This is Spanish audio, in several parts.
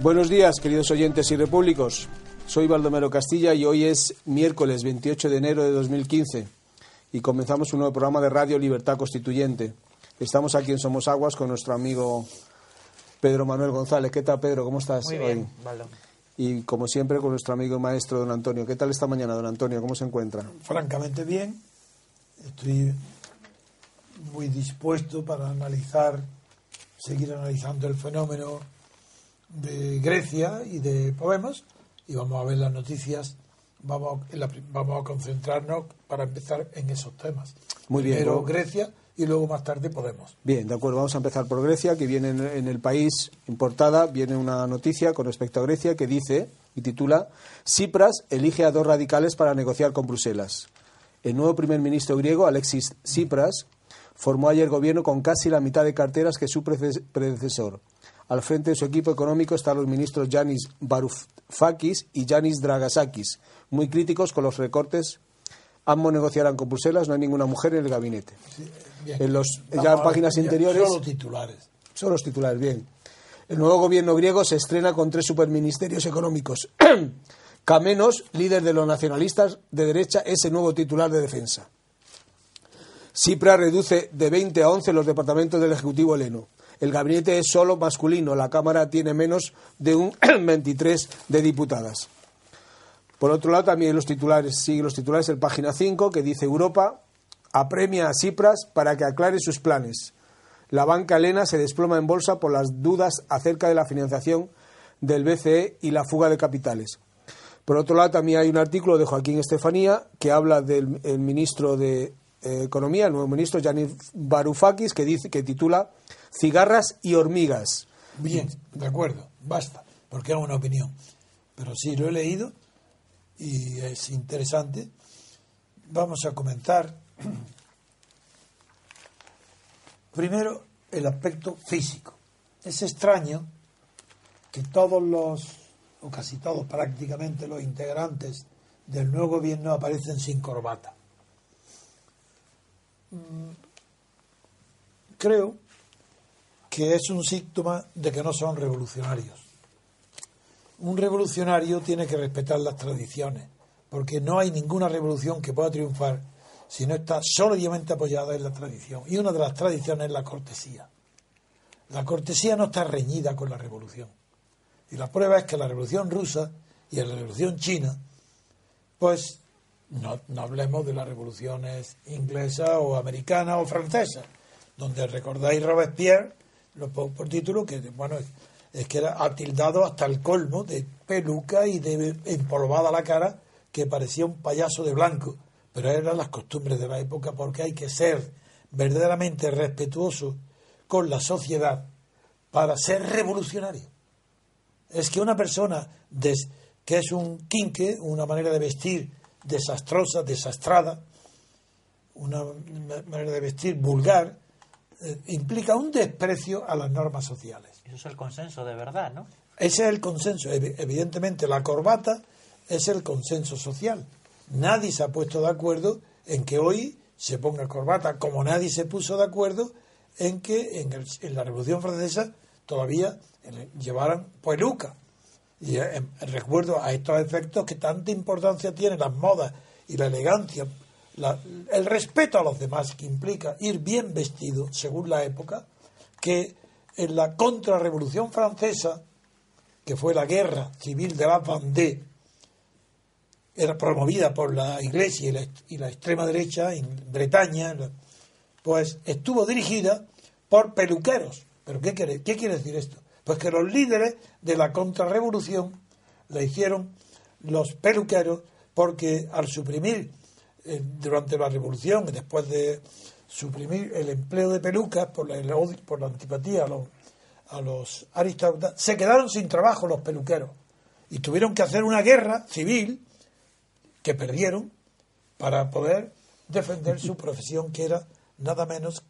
Buenos días, queridos oyentes y repúblicos. Soy Baldomero Castilla y hoy es miércoles 28 de enero de 2015 y comenzamos un nuevo programa de Radio Libertad Constituyente. Estamos aquí en Somos Aguas con nuestro amigo Pedro Manuel González. ¿Qué tal, Pedro? ¿Cómo estás Muy hoy? bien, Baldo. Y como siempre con nuestro amigo y maestro don Antonio. ¿Qué tal esta mañana, don Antonio? ¿Cómo se encuentra? francamente bien. Estoy muy dispuesto para analizar, seguir analizando el fenómeno de Grecia y de Podemos y vamos a ver las noticias. Vamos, en la pri- vamos a concentrarnos para empezar en esos temas. Muy bien, Primero pues- Grecia y luego más tarde Podemos. Bien, de acuerdo. Vamos a empezar por Grecia, que viene en, en el país importada, viene una noticia con respecto a Grecia que dice y titula Tsipras elige a dos radicales para negociar con Bruselas. El nuevo primer ministro griego, Alexis Tsipras, formó ayer gobierno con casi la mitad de carteras que su predecesor. Al frente de su equipo económico están los ministros Yanis Varoufakis y Yanis Dragasakis, muy críticos con los recortes. Ambos negociarán con Bruselas, no hay ninguna mujer en el gabinete. Bien. En los ya páginas interiores Solo titulares. son los titulares, bien. El nuevo gobierno griego se estrena con tres superministerios económicos. Kamenos, líder de los nacionalistas de derecha, es el nuevo titular de defensa. Tsipras reduce de 20 a 11 los departamentos del Ejecutivo heleno. El gabinete es solo masculino, la Cámara tiene menos de un 23 de diputadas. Por otro lado, también los titulares, siguen los titulares el página 5, que dice Europa apremia a Tsipras para que aclare sus planes. La banca helena se desploma en bolsa por las dudas acerca de la financiación del BCE y la fuga de capitales. Por otro lado, también hay un artículo de Joaquín Estefanía que habla del el ministro de Economía, el nuevo ministro Yanis Varoufakis, que dice que titula Cigarras y hormigas. Bien, de acuerdo, basta, porque es una opinión. Pero sí, lo he leído y es interesante. Vamos a comentar primero el aspecto físico. Es extraño que todos los, o casi todos prácticamente los integrantes del nuevo gobierno aparecen sin corbata. Mm, Creo que es un síntoma de que no son revolucionarios. Un revolucionario tiene que respetar las tradiciones, porque no hay ninguna revolución que pueda triunfar si no está sólidamente apoyada en la tradición. Y una de las tradiciones es la cortesía. La cortesía no está reñida con la revolución. Y la prueba es que la revolución rusa y la revolución china, pues no, no hablemos de las revoluciones inglesa o americana o francesa, donde recordáis Robespierre, lo pongo por título, que bueno, es, que era atildado hasta el colmo de peluca y de empolvada la cara, que parecía un payaso de blanco. Pero eran las costumbres de la época porque hay que ser verdaderamente respetuoso con la sociedad para ser revolucionario. Es que una persona des- que es un quinque, una manera de vestir desastrosa, desastrada, una ma- manera de vestir vulgar, eh, implica un desprecio a las normas sociales. Eso es el consenso de verdad, ¿no? Ese es el consenso. Evi- Evidentemente, la corbata es el consenso social. Nadie se ha puesto de acuerdo en que hoy se ponga corbata, como nadie se puso de acuerdo en que en, el- en la Revolución Francesa todavía eh, llevaran peluca. Y eh, em, recuerdo a estos efectos que tanta importancia tienen las modas y la elegancia, la- el respeto a los demás que implica ir bien vestido según la época, que en la contrarrevolución francesa, que fue la guerra civil de la Vendée, era promovida por la Iglesia y la, y la extrema derecha en Bretaña, pues estuvo dirigida por peluqueros. ¿Pero qué quiere, qué quiere decir esto? Pues que los líderes de la contrarrevolución la hicieron los peluqueros porque al suprimir eh, durante la revolución y después de suprimir el empleo de pelucas por la, el por la antipatía a los, a los aristócratas, se quedaron sin trabajo los peluqueros y tuvieron que hacer una guerra civil que perdieron para poder defender su profesión, que era nada menos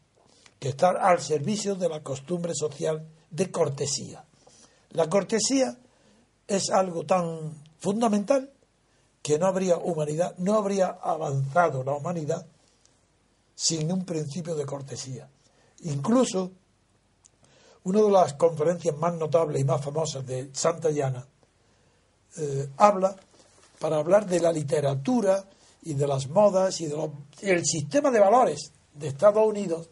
que estar al servicio de la costumbre social de cortesía. La cortesía es algo tan fundamental que no habría humanidad, no habría avanzado la humanidad sin un principio de cortesía. Incluso una de las conferencias más notables y más famosas de Santa Llana, eh, habla para hablar de la literatura y de las modas y del sistema de valores de Estados Unidos,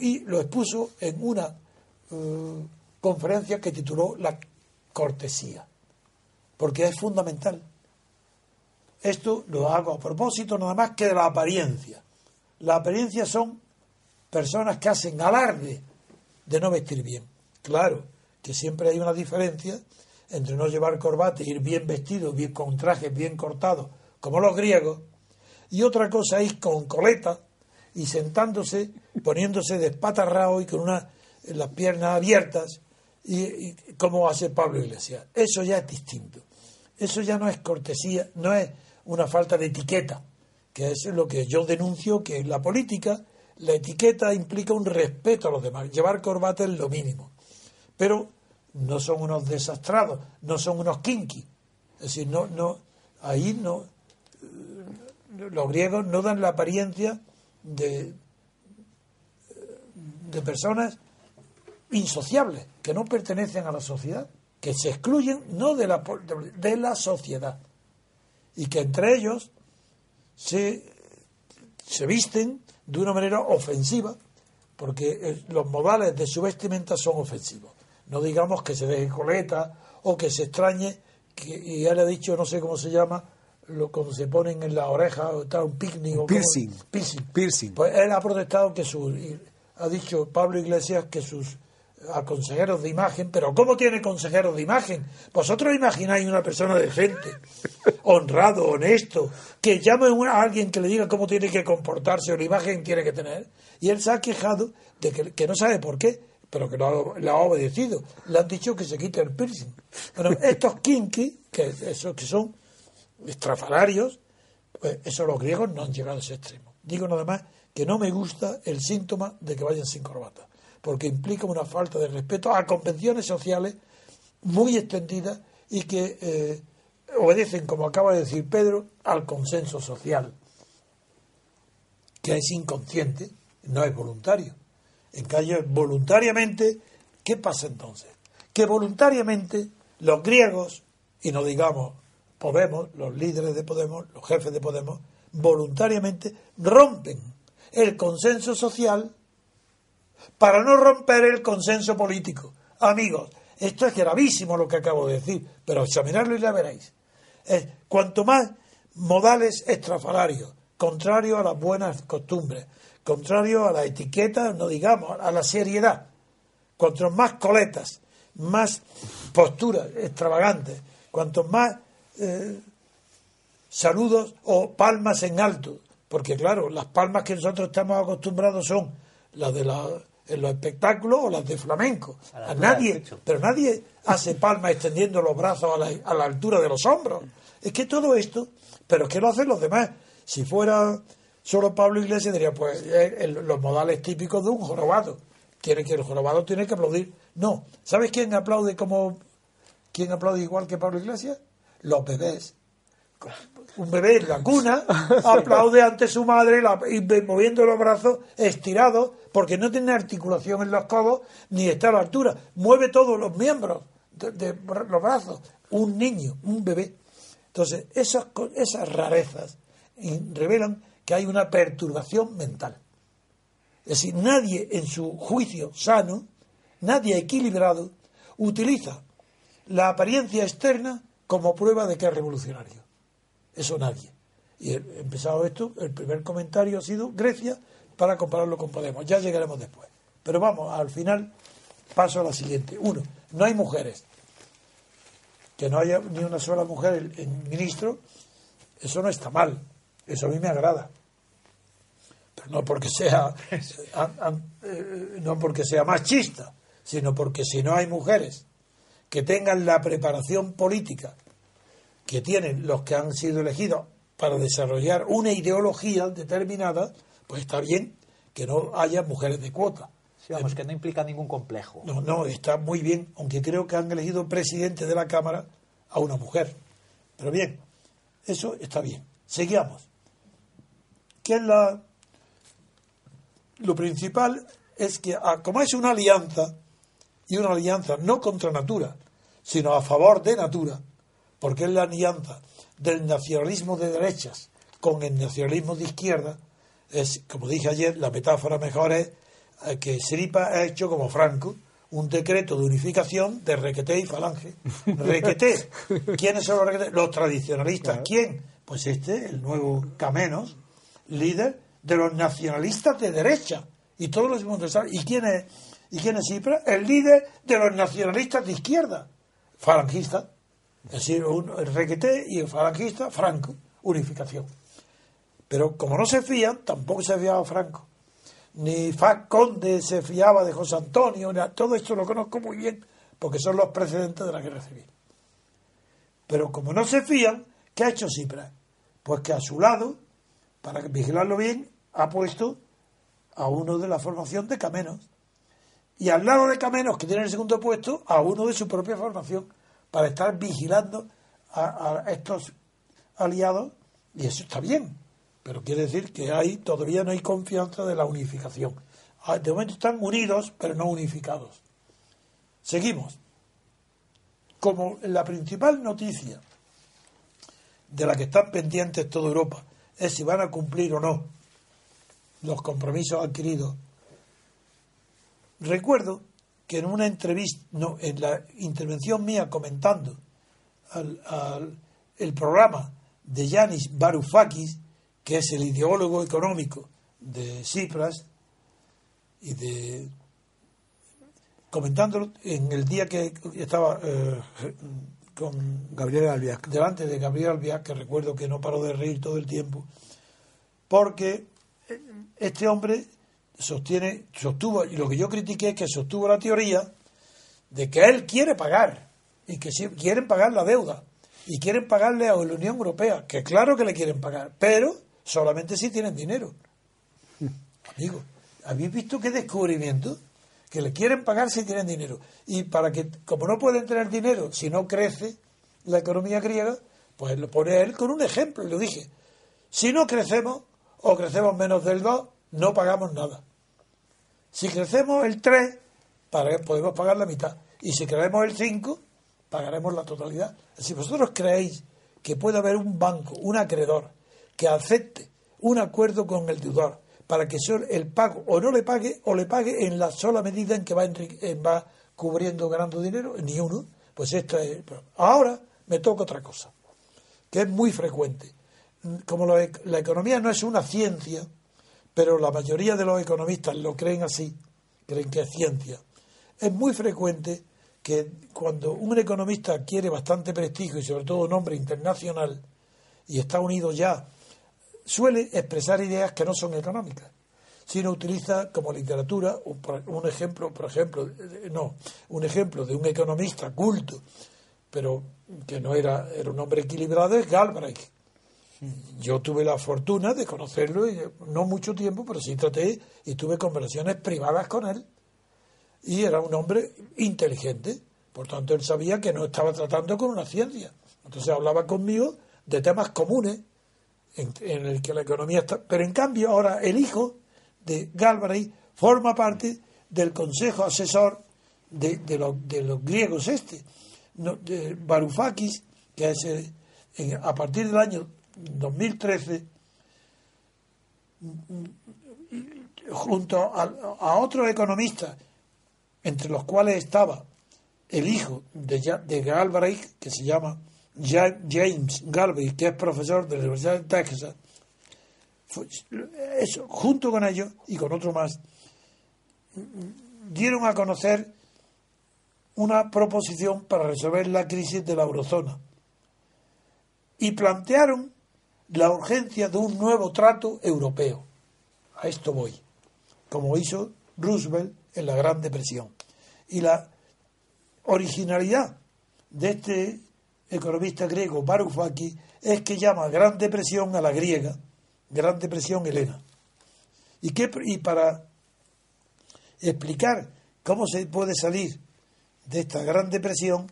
y lo expuso en una eh, conferencia que tituló La cortesía, porque es fundamental. Esto lo hago a propósito nada más que de la apariencia. La apariencia son personas que hacen alarde de no vestir bien. Claro que siempre hay una diferencia entre no llevar corbata e ir bien vestido, bien con trajes bien cortados, como los griegos, y otra cosa es con coleta y sentándose, poniéndose de y con una, las piernas abiertas, y, como hace Pablo Iglesias. Eso ya es distinto. Eso ya no es cortesía, no es una falta de etiqueta, que es lo que yo denuncio que en la política la etiqueta implica un respeto a los demás. Llevar corbata es lo mínimo. Pero no son unos desastrados, no son unos kinky. Es decir, no, no, ahí no. Los griegos no dan la apariencia de, de personas insociables, que no pertenecen a la sociedad, que se excluyen no de la, de la sociedad, y que entre ellos se, se visten de una manera ofensiva, porque los modales de su vestimenta son ofensivos. No digamos que se deje coleta o que se extrañe, que y ya le he dicho, no sé cómo se llama, lo cuando se ponen en la oreja o está un picnic o piercing. piercing. piercing. Pues él ha protestado que su ha dicho Pablo Iglesias que sus a consejeros de imagen, pero ¿cómo tiene consejeros de imagen? Vosotros imagináis una persona decente, honrado, honesto, que llame a alguien que le diga cómo tiene que comportarse o la imagen tiene que tener. Y él se ha quejado de que, no sabe por qué, pero que lo ha, ha, obedecido. Le han dicho que se quite el piercing. Bueno, estos kinky, que, esos que son estrafalarios, pues eso los griegos no han llegado a ese extremo. Digo nada más que no me gusta el síntoma de que vayan sin corbata porque implica una falta de respeto a convenciones sociales muy extendidas y que eh, obedecen, como acaba de decir Pedro, al consenso social, que es inconsciente, no es voluntario. En cambio, voluntariamente, ¿qué pasa entonces? Que voluntariamente los griegos, y no digamos Podemos, los líderes de Podemos, los jefes de Podemos, voluntariamente rompen el consenso social para no romper el consenso político. Amigos, esto es gravísimo lo que acabo de decir, pero examinarlo y ya veréis. cuanto más modales estrafalarios, contrario a las buenas costumbres, contrario a la etiqueta, no digamos, a la seriedad, cuanto más coletas, más posturas extravagantes, cuanto más eh, saludos o palmas en alto, porque claro, las palmas que nosotros estamos acostumbrados son las de la en los espectáculos o las de flamenco. A, nadie, pero nadie hace palmas extendiendo los brazos a la, a la, altura de los hombros. Es que todo esto, pero es que lo hacen los demás. Si fuera solo Pablo Iglesias, diría, pues los modales típicos de un jorobado. Tiene que el jorobado tiene que aplaudir. No. ¿Sabes quién aplaude como quién aplaude igual que Pablo Iglesias? Los bebés un bebé en la cuna aplaude ante su madre y moviendo los brazos estirados porque no tiene articulación en los codos ni está a la altura. Mueve todos los miembros de, los brazos. Un niño, un bebé. Entonces, esas, esas rarezas revelan que hay una perturbación mental. Es decir, nadie en su juicio sano, nadie equilibrado, utiliza la apariencia externa como prueba de que es revolucionario. Eso nadie. Y empezado esto, el primer comentario ha sido Grecia para compararlo con Podemos. Ya llegaremos después. Pero vamos, al final paso a la siguiente. Uno, no hay mujeres. Que no haya ni una sola mujer en ministro, eso no está mal. Eso a mí me agrada. Pero no porque sea eh, no porque sea machista, sino porque si no hay mujeres que tengan la preparación política que tienen los que han sido elegidos para desarrollar una ideología determinada, pues está bien que no haya mujeres de cuota. digamos que no implica ningún complejo. No, no, está muy bien, aunque creo que han elegido presidente de la Cámara a una mujer. Pero bien, eso está bien. Seguimos. ¿Qué es la...? Lo principal es que, ah, como es una alianza y una alianza no contra Natura, sino a favor de Natura, porque es la alianza del nacionalismo de derechas con el nacionalismo de izquierda, es, como dije ayer, la metáfora mejor es eh, que Siripa ha hecho como Franco un decreto de unificación de Requeté y Falange. Requeté, ¿quiénes son los Requeté? Los tradicionalistas. ¿Quién? Pues este, el nuevo Camenos, líder de los nacionalistas de derecha. Y todos los ¿Y quién es? ¿Y quién es Cipra? El líder de los nacionalistas de izquierda, falangista. Es decir, un, Requeté y el falangista, Franco, unificación. Pero como no se fían, tampoco se fiaba Franco ni Faz Conde se fiaba de José Antonio, todo esto lo conozco muy bien, porque son los precedentes de la guerra civil. Pero como no se fían, ¿qué ha hecho Cipras? Pues que a su lado, para vigilarlo bien, ha puesto a uno de la formación de Camenos. Y al lado de Camenos, que tiene el segundo puesto, a uno de su propia formación, para estar vigilando a, estos aliados, y eso está bien pero quiere decir que hay todavía no hay confianza de la unificación. Ah, de momento están unidos, pero no unificados. Seguimos. Como la principal noticia de la que están pendientes toda Europa es si van a cumplir o no los compromisos adquiridos. Recuerdo que en una entrevista, no, en la intervención mía comentando el programa de Yanis Varoufakis, que es el ideólogo económico de Cipras, y de comentándolo en el día que estaba eh, con Gabriel Albiac. delante de Gabriel Albiac, que recuerdo que no paró de reír todo el tiempo, porque este hombre sostiene, sostuvo, y lo que yo critiqué es que sostuvo la teoría de que él quiere pagar, y que si quieren pagar la deuda, y quieren pagarle a la Unión Europea, que claro que le quieren pagar, pero solamente si tienen dinero. Amigo, ¿habéis visto qué descubrimiento? Que le quieren pagar si tienen dinero. Y para que, como no pueden tener dinero si no crece la economía griega, pues lo pone él con un ejemplo. Le dije, si no crecemos o crecemos menos del 2, no pagamos nada. Si crecemos el 3, podemos pagar la mitad. Y si crecemos el 5, pagaremos la totalidad. Si vosotros creéis que puede haber un banco, un acreedor, que acepte un acuerdo con el deudor para que el pago o no le pague o le pague en la sola medida en que va, va cubriendo ganando dinero, ni uno. Pues esto es. Ahora me toca otra cosa, que es muy frecuente. Como la, la economía no es una ciencia, pero la mayoría de los economistas lo creen así, creen que es ciencia, es muy frecuente que cuando un economista quiere bastante prestigio y sobre todo nombre internacional y está unido ya suele expresar ideas que no son económicas, sino utiliza como literatura un ejemplo, por ejemplo, no, un ejemplo de un economista culto, pero que no era, era un hombre equilibrado, es Galbraith. Yo tuve la fortuna de conocerlo, y no mucho tiempo, pero sí traté y tuve conversaciones privadas con él. Y era un hombre inteligente, por tanto él sabía que no estaba tratando con una ciencia. Entonces hablaba conmigo de temas comunes en, el que la economía está. Pero en cambio, ahora el hijo de Galbraith forma parte del consejo asesor de, de, de los griegos este, de Varoufakis, que es eh, a partir del año 2013, junto a, otros economistas, entre los cuales estaba el hijo de, de Galbraith, que se llama James Galvey, que es profesor de la Universidad de Texas, eso, junto con ellos y con otro más, dieron a conocer una proposición para resolver la crisis de la eurozona. Y plantearon la urgencia de un nuevo trato europeo. A esto voy, como hizo Roosevelt en la Gran Depresión. Y la originalidad de este economista griego Varoufakis es que llama Gran Depresión a la griega, Gran Depresión helena. Y, que, y para explicar cómo se puede salir de esta Gran Depresión,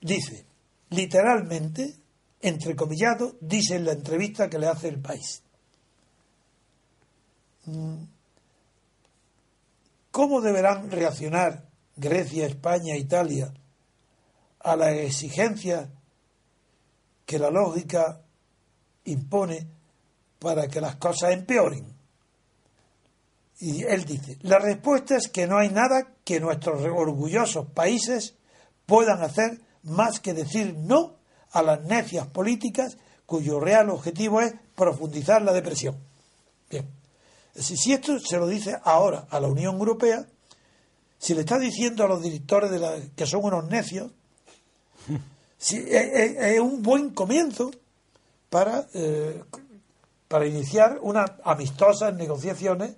dice, literalmente, entrecomillado, dice en la entrevista que le hace el país. Mm, ¿Cómo deberán reaccionar Grecia, España, Italia a las exigencias que la lógica impone para que las cosas empeoren? Y él dice, la respuesta es que no hay nada que nuestros orgullosos países puedan hacer más que decir no a las necias políticas cuyo real objetivo es profundizar la depresión. Bien, si esto se lo dice ahora a la Unión Europea, si le está diciendo a los directores de la, que son unos necios, si, es, un buen comienzo para, eh, para iniciar unas amistosas negociaciones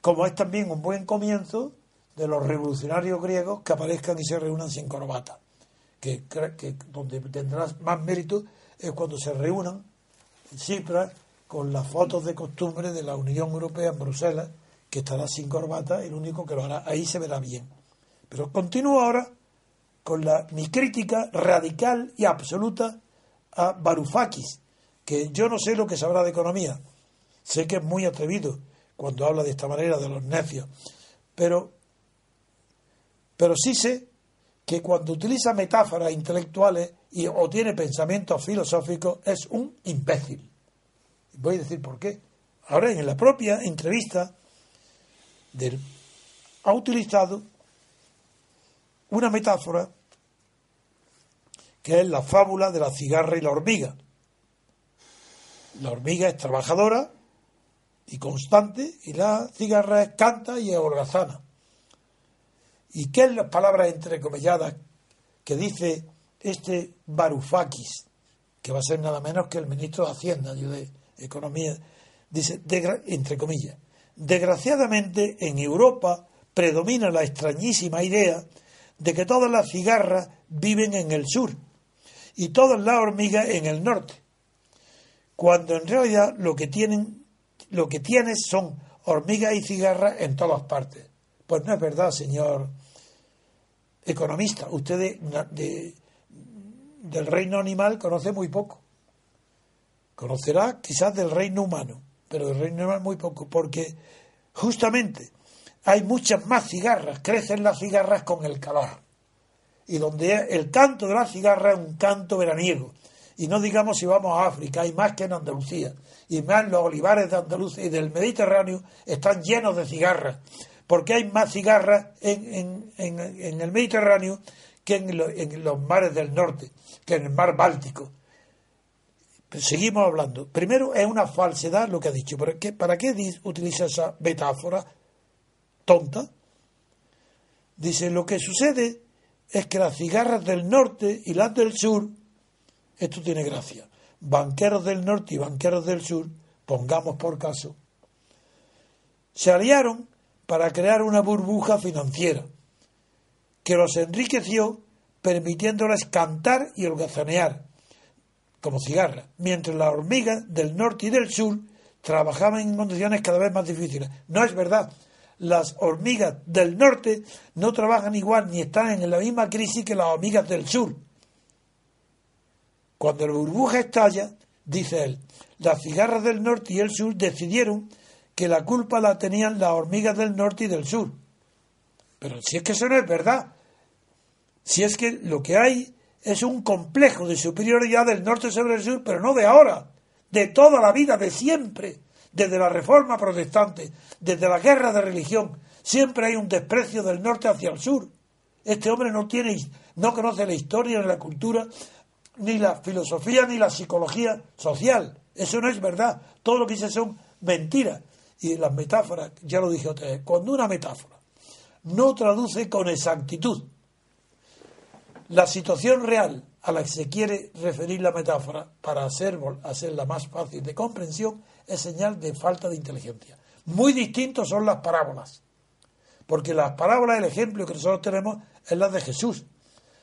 como es también un buen comienzo de los revolucionarios griegos que aparezcan y se reúnan sin corbata. Que, que donde tendrás más mérito es cuando se reúnan Cipras con las fotos de costumbre de la Unión Europea en Bruselas, que estará sin corbata, el único que lo hará. Ahí se verá bien. Pero continúo ahora con la, mi crítica radical y absoluta a Varoufakis, que yo no sé lo que sabrá de economía. Sé que es muy atrevido, cuando habla de esta manera de los necios. Pero, pero sí sé que cuando utiliza metáforas intelectuales y, o tiene pensamientos filosóficos es un imbécil. Voy a decir por qué. Ahora, en la propia entrevista, ha utilizado una metáfora que es la fábula de la cigarra y la hormiga. La hormiga es trabajadora y constante, y la cigarra canta y es holgazana. ¿Y qué es las palabras entrecomilladas que dice este Varoufakis, que va a ser nada menos que el ministro de Hacienda y de Economía? Dice, entre comillas, desgraciadamente en Europa predomina la extrañísima idea de que todas las cigarras viven en el sur y todas las hormigas en el norte, cuando en realidad lo que tienen lo que tienes son hormigas y cigarras en todas partes. Pues no es verdad, señor economista. Usted del reino animal conoce muy poco. Conocerá quizás del reino humano, pero del reino animal muy poco, porque justamente hay muchas más cigarras, crecen las cigarras con el calor. Y donde el canto de la cigarra es un canto veraniego. Y no digamos si vamos a África, hay más que en Andalucía y más los olivares de Andalucía y del Mediterráneo están llenos de cigarras, porque hay más cigarras en, el Mediterráneo que en, los mares del norte, que en el mar Báltico. seguimos hablando. Primero, es una falsedad lo que ha dicho. ¿Para qué, para qué utiliza esa metáfora tonta? Dice, lo que sucede es que las cigarras del norte y las del sur, esto tiene gracia, banqueros del norte y banqueros del sur, pongamos por caso, se aliaron para crear una burbuja financiera que los enriqueció permitiéndoles cantar y holgazanear como cigarras, mientras las hormigas del norte y del sur trabajaban en condiciones cada vez más difíciles. No es verdad. Las hormigas del norte no trabajan igual ni están en la misma crisis que las hormigas del sur. Cuando la burbuja estalla, dice él, las cigarras del norte y el sur decidieron que la culpa la tenían las hormigas del norte y del sur. Pero si es que eso no es verdad, si es que lo que hay es un complejo de superioridad del norte sobre el sur, pero no de ahora, de toda la vida, de siempre, desde la reforma protestante, desde la guerra de religión, siempre hay un desprecio del norte hacia el sur. Este hombre no tiene, no conoce la historia ni la cultura ni la filosofía ni la psicología social. Eso no es verdad. Todo lo que dice son mentiras. Y las metáforas, ya lo dije otra vez, cuando una metáfora no traduce con exactitud la situación real a la que se quiere referir la metáfora para hacer, hacerla más fácil de comprensión, es señal de falta de inteligencia. Muy distintos son las parábolas. Porque las parábolas, el ejemplo que nosotros tenemos es la de Jesús.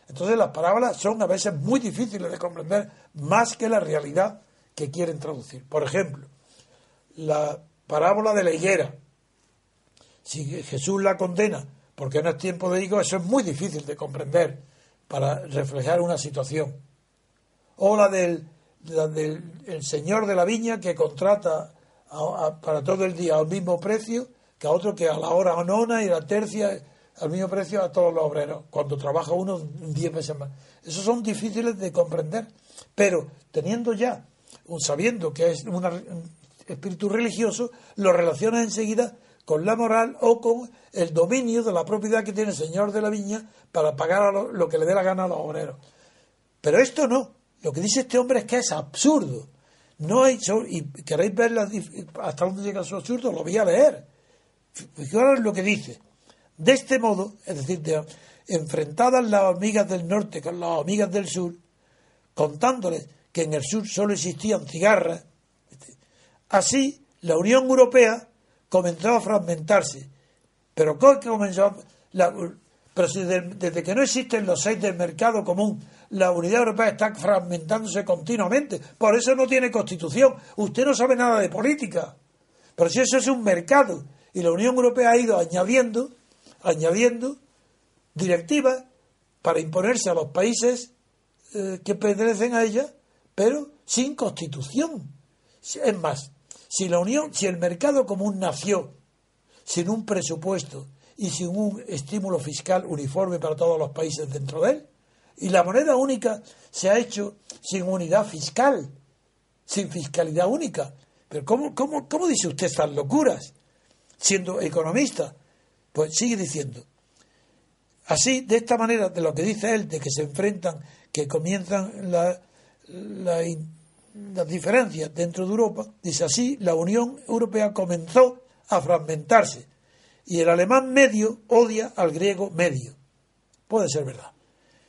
Entonces las parábolas son a veces muy difíciles de comprender más que la realidad que quieren traducir. Por ejemplo, la parábola de la higuera. Si Jesús la condena porque no es tiempo de higo, eso es muy difícil de comprender para reflejar una situación. O la del, el señor de la viña que contrata para todo el día al mismo precio que a otro que a la hora nona y la tercia al mismo precio a todos los obreros, cuando trabaja uno 10 veces más. Esos son difíciles de comprender, pero teniendo ya, sabiendo que es un espíritu religioso, lo relaciona enseguida con la moral o con el dominio de la propiedad que tiene el señor de la viña para pagar lo, lo, que le dé la gana a los obreros. Pero esto no. Lo que dice este hombre es que es absurdo. No hay, y queréis ver hasta dónde llega su absurdo, lo voy a leer. Fijaros lo que dice. De este modo, es decir, enfrentadas las amigas del norte con las amigas del sur, contándoles que en el sur solo existían cigarras, así la Unión Europea comenzó a fragmentarse. Pero ¿cómo comenzó? La, pero si desde, que no existen los seis del mercado común, la Unidad Europea está fragmentándose continuamente. Por eso no tiene constitución. Usted no sabe nada de política. Pero si eso es un mercado y la Unión Europea ha ido añadiendo, añadiendo directivas para imponerse a los países eh, que pertenecen a ella, pero sin constitución. Es más, si la Unión, si el mercado común nació sin un presupuesto y sin un estímulo fiscal uniforme para todos los países dentro de él, y la moneda única se ha hecho sin unidad fiscal, sin fiscalidad única. Pero ¿cómo, cómo, cómo dice usted estas locuras? siendo economista, pues sigue diciendo. Así, de esta manera, de lo que dice él, de que se enfrentan, que comienzan la, las diferencias dentro de Europa, dice así, la Unión Europea comenzó a fragmentarse y el alemán medio odia al griego medio. Puede ser verdad.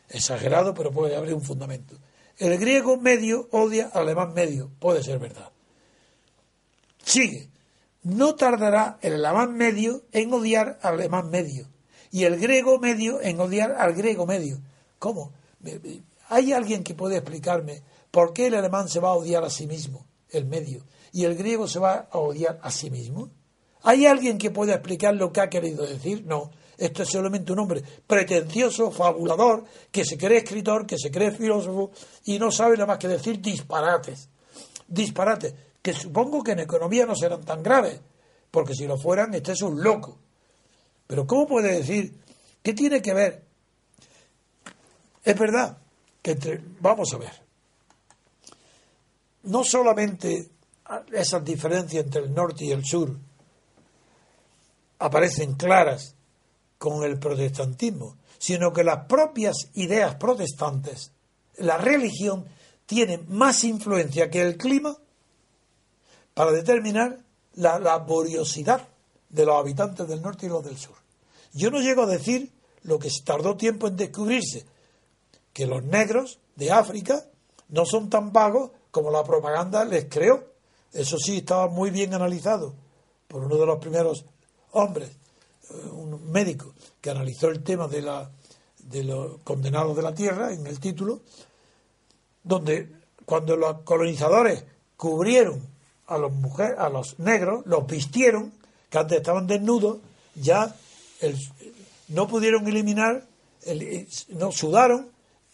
Exagerado, pero puede haber un fundamento. El griego medio odia al alemán medio. Puede ser verdad. Sigue no tardará el alemán medio en odiar al alemán medio y el griego medio en odiar al griego medio. ¿Cómo? ¿Hay alguien que puede explicarme por qué el alemán se va a odiar a sí mismo, el medio, y el griego se va a odiar a sí mismo? ¿Hay alguien que pueda explicar lo que ha querido decir? No. Esto es solamente un hombre pretencioso, fabulador, que se cree escritor, que se cree filósofo y no sabe nada más que decir disparates. Disparates que supongo que en economía no serán tan graves, porque si lo fueran, este es un loco. Pero ¿cómo puede decir? ¿Qué tiene que ver? Es verdad que entre, vamos a ver, no solamente esas diferencias entre el norte y el sur aparecen claras con el protestantismo, sino que las propias ideas protestantes, la religión, tiene más influencia que el clima para determinar la laboriosidad de los habitantes del norte y los del sur. Yo no llego a decir lo que tardó tiempo en descubrirse, que los negros de África no son tan vagos como la propaganda les creó. Eso sí estaba muy bien analizado por uno de los primeros hombres, eh, un médico, que analizó el tema de, la, de los condenados de la tierra en el título, donde cuando los colonizadores cubrieron a los mujeres, a los negros, los vistieron, que antes estaban desnudos, ya no pudieron eliminar, el, no sudaron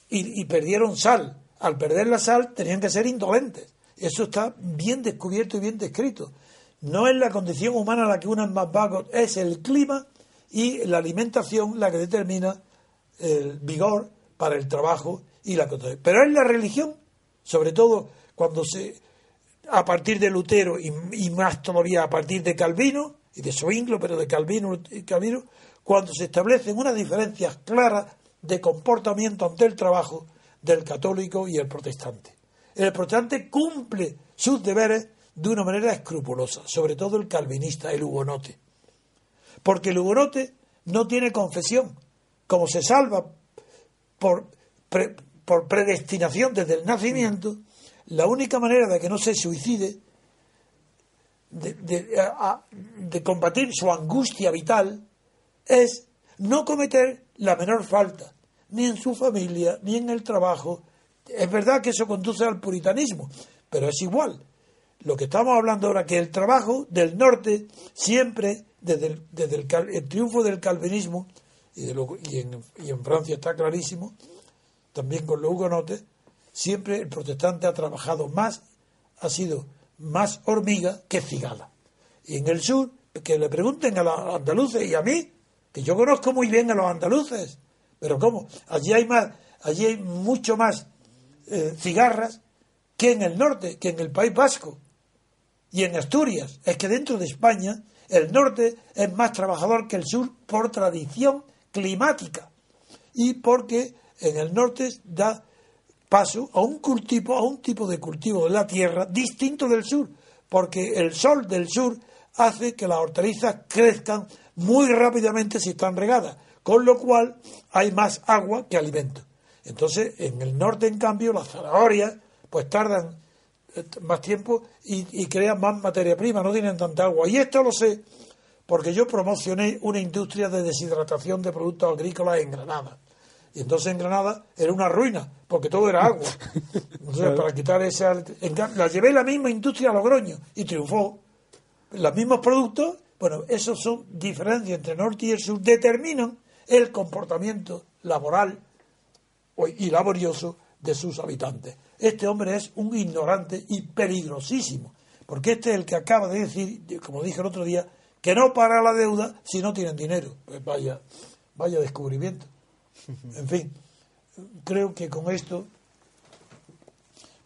y, perdieron sal. Al perder la sal tenían que ser indolentes. Eso está bien descubierto y bien descrito. No es la condición humana la que una es más vago, es el clima y la alimentación la que determina el vigor para el trabajo y la Pero es la religión, sobre todo cuando se a partir de Lutero y, más todavía a partir de Calvino y de Zwingli, pero de Calvino y Calvino, cuando se establecen unas diferencias claras de comportamiento ante el trabajo del católico y el protestante. El protestante cumple sus deberes de una manera escrupulosa, sobre todo el calvinista, el hugonote. Porque el hugonote no tiene confesión. Como se salva por, por predestinación desde el nacimiento, la única manera de que no se suicide, de, combatir su angustia vital, es no cometer la menor falta, ni en su familia, ni en el trabajo. Es verdad que eso conduce al puritanismo, pero es igual. Lo que estamos hablando ahora, que el trabajo del norte siempre, desde el, triunfo del calvinismo, y, en, y, en, Francia está clarísimo, también con los hugonotes, siempre el protestante ha trabajado más, ha sido más hormiga que cigala. Y en el sur que le pregunten a los andaluces y a mí, que yo conozco muy bien a los andaluces, pero ¿cómo? Allí hay más, allí hay mucho más eh, cigarras que en el norte, que en el País Vasco y en Asturias. Es que dentro de España el norte es más trabajador que el sur por tradición climática y porque en el norte da paso a un cultivo, a un tipo de cultivo de la tierra distinto del sur, porque el sol del sur hace que las hortalizas crezcan muy rápidamente si están regadas, con lo cual hay más agua que alimento. Entonces, en el norte, en cambio, las zanahorias pues tardan eh, más tiempo y, y crean más materia prima, no tienen tanta agua. Y esto lo sé porque yo promocioné una industria de deshidratación de productos agrícolas en Granada. Y entonces en Granada era una ruina, porque todo era agua. Entonces, para quitar esa. La llevé la misma industria a Logroño y triunfó. Los mismos productos, bueno, esos son diferencias entre el norte y el sur, determinan el comportamiento laboral y laborioso de sus habitantes. Este hombre es un ignorante y peligrosísimo, porque este es el que acaba de decir, como dije el otro día, que no para la deuda si no tienen dinero. Pues vaya, vaya descubrimiento. En fin, creo que con esto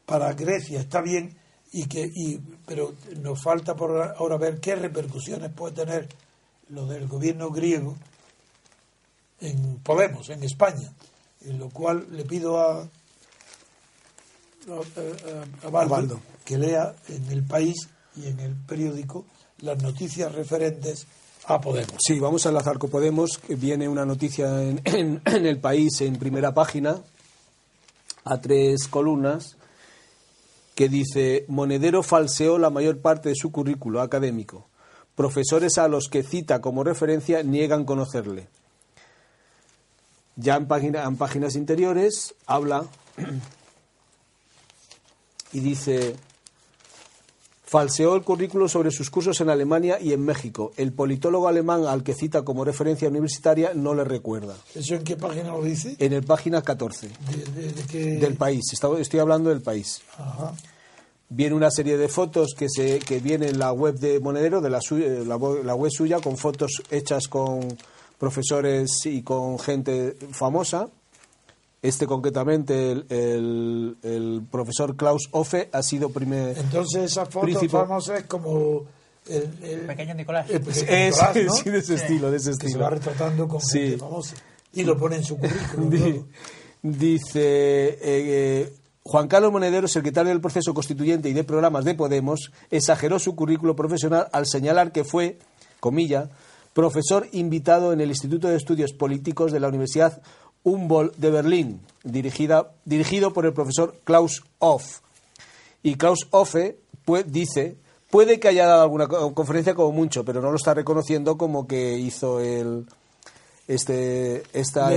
para Grecia está bien y que y, pero nos falta por ahora ver qué repercusiones puede tener lo del gobierno griego en Podemos en España en lo cual le pido a a, Baldo, que lea en el país y en el periódico las noticias referentes a Podemos. Sí, vamos a enlazar con Podemos. Viene una noticia en, en, el país en primera página, a tres columnas, que dice, Monedero falseó la mayor parte de su currículo académico. Profesores a los que cita como referencia niegan conocerle. Ya en, página, en páginas interiores habla y dice, falseó el currículo sobre sus cursos en Alemania y en México. El politólogo alemán al que cita como referencia universitaria no le recuerda. ¿Eso en qué página lo dice? En el página 14 del país. Estoy hablando del país. Viene una serie de fotos que, se, que viene en la web de Monedero, de la, la web suya, con fotos hechas con profesores y con gente famosa este concretamente, el, el, profesor Klaus Offe ha sido primer. Entonces, esa foto famosa es como. El, pequeño Nicolás. es, Sí, de ese estilo, de ese estilo. se va retratando con gente famosa. Y lo pone en su currículum. Dice. Eh, Juan Carlos Monedero, secretario del proceso constituyente y de programas de Podemos, exageró su currículo profesional al señalar que fue, comilla, profesor invitado en el Instituto de Estudios Políticos de la Universidad Humboldt de Berlín, dirigida, dirigido por el profesor Klaus Hoff. Y Klaus Hoffe pues, dice, puede que haya dado alguna conferencia como mucho, pero no lo está reconociendo como que hizo el este esta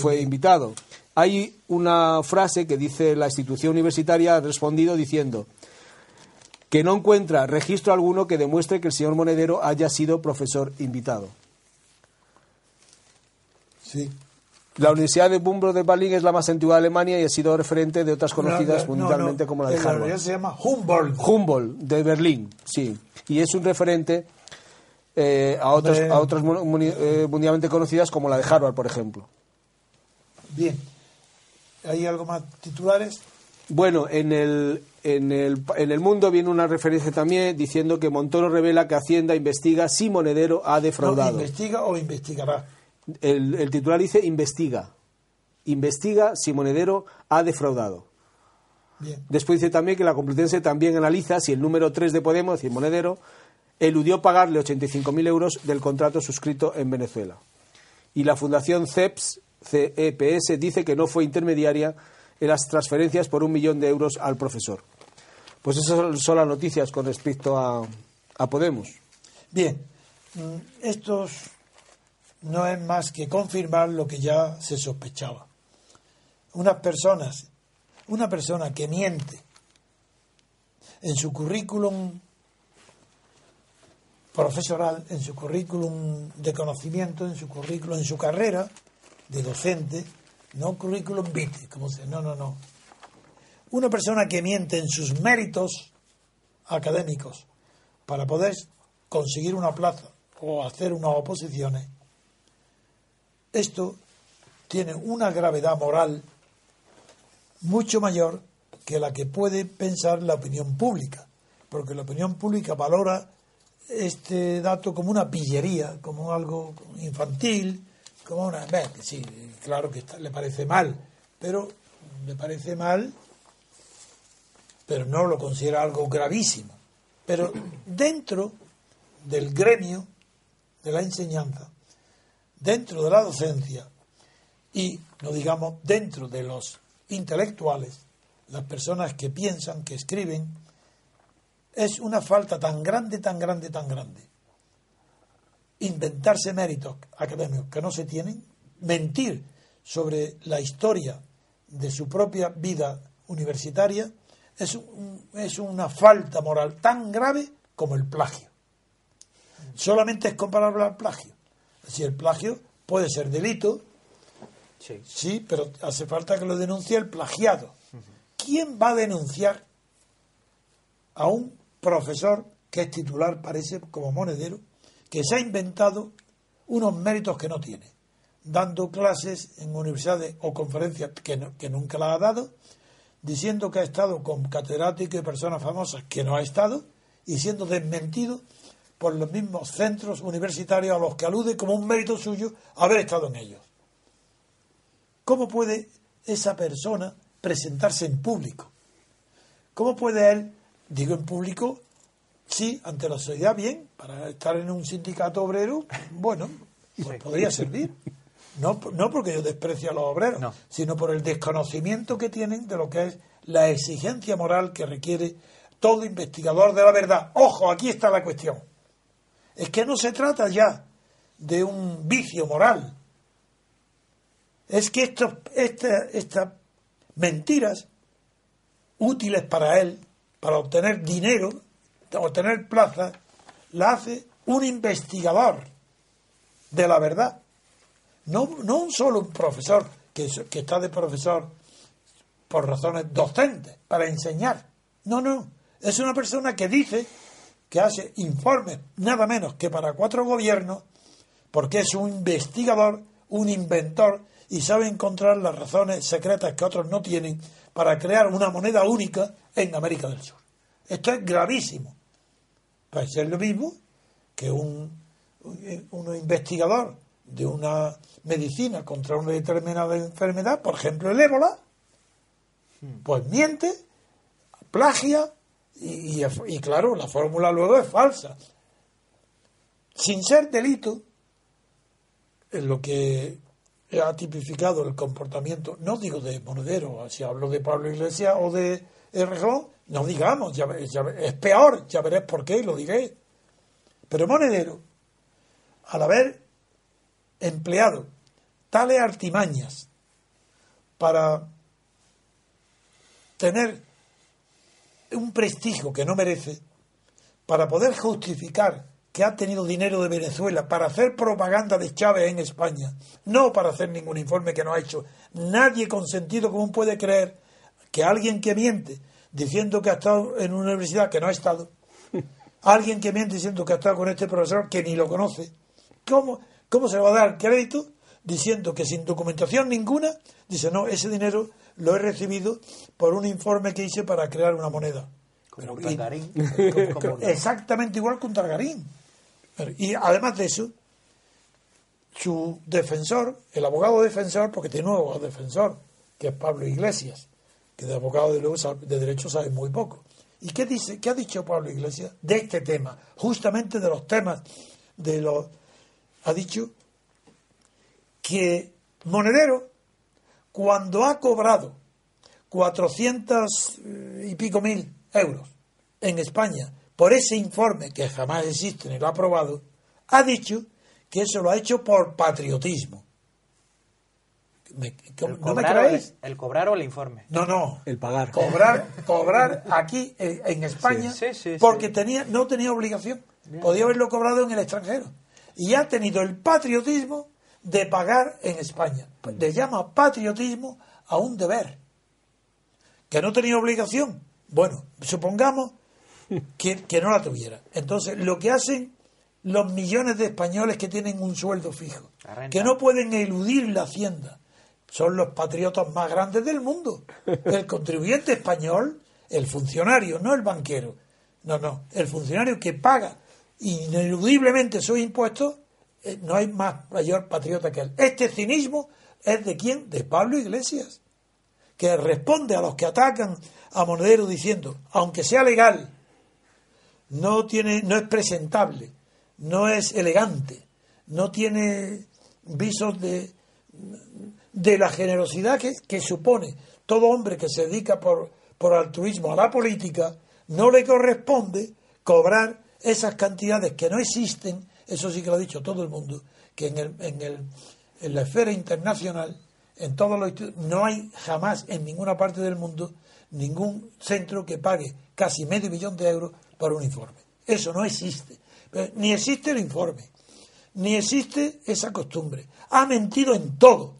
fue invitado. Hay una frase que dice la institución universitaria ha respondido diciendo que no encuentra registro alguno que demuestre que el señor Monedero haya sido profesor invitado. Sí. La Universidad de Bumbro de Berlín es la más antigua de Alemania y ha sido referente de otras conocidas mundialmente como la de Harvard. La se llama Humboldt. Humboldt de Berlín, sí. Y es un referente eh, a, otras, a otras eh, mundialmente conocidas como la de Harvard, por ejemplo. Bien. ¿Hay algo más titulares? Bueno, en el, en el, en el mundo viene una referencia también diciendo que Montoro revela que Hacienda investiga si Monedero ha defraudado. ¿Investiga o investigará? el, titular dice investiga. Investiga si Monedero ha defraudado. Después dice también que la Complutense también analiza si el número 3 de Podemos, es decir, Monedero, eludió pagarle 85.000 euros del contrato suscrito en Venezuela. Y la Fundación CEPS, CEPS dice que no fue intermediaria en las transferencias por un millón de euros al profesor. Pues esas son las noticias con respecto a, a Podemos. Bien, mm, estos no es más que confirmar lo que ya se sospechaba. Unas personas, una persona que miente en su currículum profesional, en su currículum de conocimiento, en su currículum, en su carrera de docente, no currículum vitae, como se, no, no, no. Una persona que miente en sus méritos académicos para poder conseguir una plaza o hacer unas oposiciones, esto tiene una gravedad moral mucho mayor que la que puede pensar la opinión pública, porque la opinión pública valora este dato como una pillería, como algo infantil, como una... Sí, claro que le parece mal, pero le parece mal, pero no lo considera algo gravísimo. Pero dentro del gremio de la enseñanza, dentro de la docencia y, no digamos, dentro de los intelectuales, las personas que piensan, que escriben, es una falta tan grande, tan grande, tan grande. Inventarse méritos académicos que no se tienen, mentir sobre la historia de su propia vida universitaria, es, es una falta moral tan grave como el plagio. Solamente es comparable al plagio. Si el plagio puede ser delito, sí. sí, pero hace falta que lo denuncie el plagiado. ¿Quién va a denunciar a un profesor que es titular, parece como monedero, que se ha inventado unos méritos que no tiene, dando clases en universidades o conferencias que, nunca las ha dado, diciendo que ha estado con catedráticos y personas famosas que no ha estado, y siendo desmentido por los mismos centros universitarios a los que alude como un mérito suyo haber estado en ellos. ¿Cómo puede esa persona presentarse en público? ¿Cómo puede él Digo en público, sí, ante la sociedad bien, para estar en un sindicato obrero, bueno, pues podría servir. No, no porque yo desprecio a los obreros, sino por el desconocimiento que tienen de lo que es la exigencia moral que requiere todo investigador de la verdad. Ojo, aquí está la cuestión. Es que no se trata ya de un vicio moral. Es que estos, estas mentiras útiles para él para obtener dinero, obtener plaza, la hace un investigador de la verdad. No, no un solo un profesor que, que está de profesor por razones docentes, para enseñar. No, no. Es una persona que dice que hace informes nada menos que para cuatro gobiernos, porque es un investigador, un inventor, y sabe encontrar las razones secretas que otros no tienen para crear una moneda única en América del Sur. Esto es gravísimo. Puede ser lo mismo que un, un investigador de una medicina contra una determinada enfermedad, por ejemplo el ébola, pues miente, plagia y, y, claro, la fórmula luego es falsa. Sin ser delito, en lo que ha tipificado el comportamiento, no digo de Monedero, si hablo de Pablo Iglesias o de Errejón, no digamos, ya, es peor, ya veréis por qué, lo diré. Pero Monedero, al haber empleado tales artimañas para tener un prestigio que no merece, para poder justificar que ha tenido dinero de Venezuela para hacer propaganda de Chávez en España, no para hacer ningún informe que no ha hecho. Nadie con sentido común puede creer que alguien que miente diciendo que ha estado en una universidad que no ha estado, alguien que miente diciendo que ha estado con este profesor que ni lo conoce, ¿cómo, cómo se le va a dar crédito diciendo que sin documentación ninguna, dice, no, ese dinero lo he recibido por un informe que hice para crear una moneda? Como un Targarín. exactamente igual que un Targarín. Y además de eso, su defensor, el abogado defensor, porque tiene un abogado defensor, que es Pablo Iglesias, de abogado de, de derecho sabe muy poco. ¿Y qué dice, qué ha dicho Pablo Iglesias de este tema? Justamente de los temas de los ha dicho que Monedero cuando ha cobrado 400 eh, y pico mil euros en España por ese informe que jamás existe ni lo ha aprobado, ha dicho que eso lo ha hecho por patriotismo. El, cobrar el, cobrar o el informe? No, no. El pagar. Cobrar, cobrar aquí en, España porque tenía no tenía obligación. Podía haberlo cobrado en el extranjero. Y ha tenido el patriotismo de pagar en España. Le llama patriotismo a un deber. Que no tenía obligación. Bueno, supongamos que, no la tuviera. Entonces, lo que hacen los millones de españoles que tienen un sueldo fijo, que no pueden eludir la hacienda. Son los patriotas más grandes del mundo. El contribuyente español, el funcionario, no el banquero. No, no, el funcionario que paga ineludiblemente sus impuestos, eh, no hay más mayor patriota que él. Este cinismo es de quién? De Pablo Iglesias, que responde a los que atacan a Monedero diciendo, aunque sea legal, no tiene, no es presentable, no es elegante, no tiene visos de, de la generosidad que, supone todo hombre que se dedica por, por altruismo a la política, no le corresponde cobrar esas cantidades que no existen, eso sí que lo ha dicho todo el mundo, que en, el, en, el, en la esfera internacional, en todos los no hay jamás en ninguna parte del mundo ningún centro que pague casi medio millón de euros por un informe. Eso no existe. Ni existe el informe, ni existe esa costumbre. Ha mentido en todo.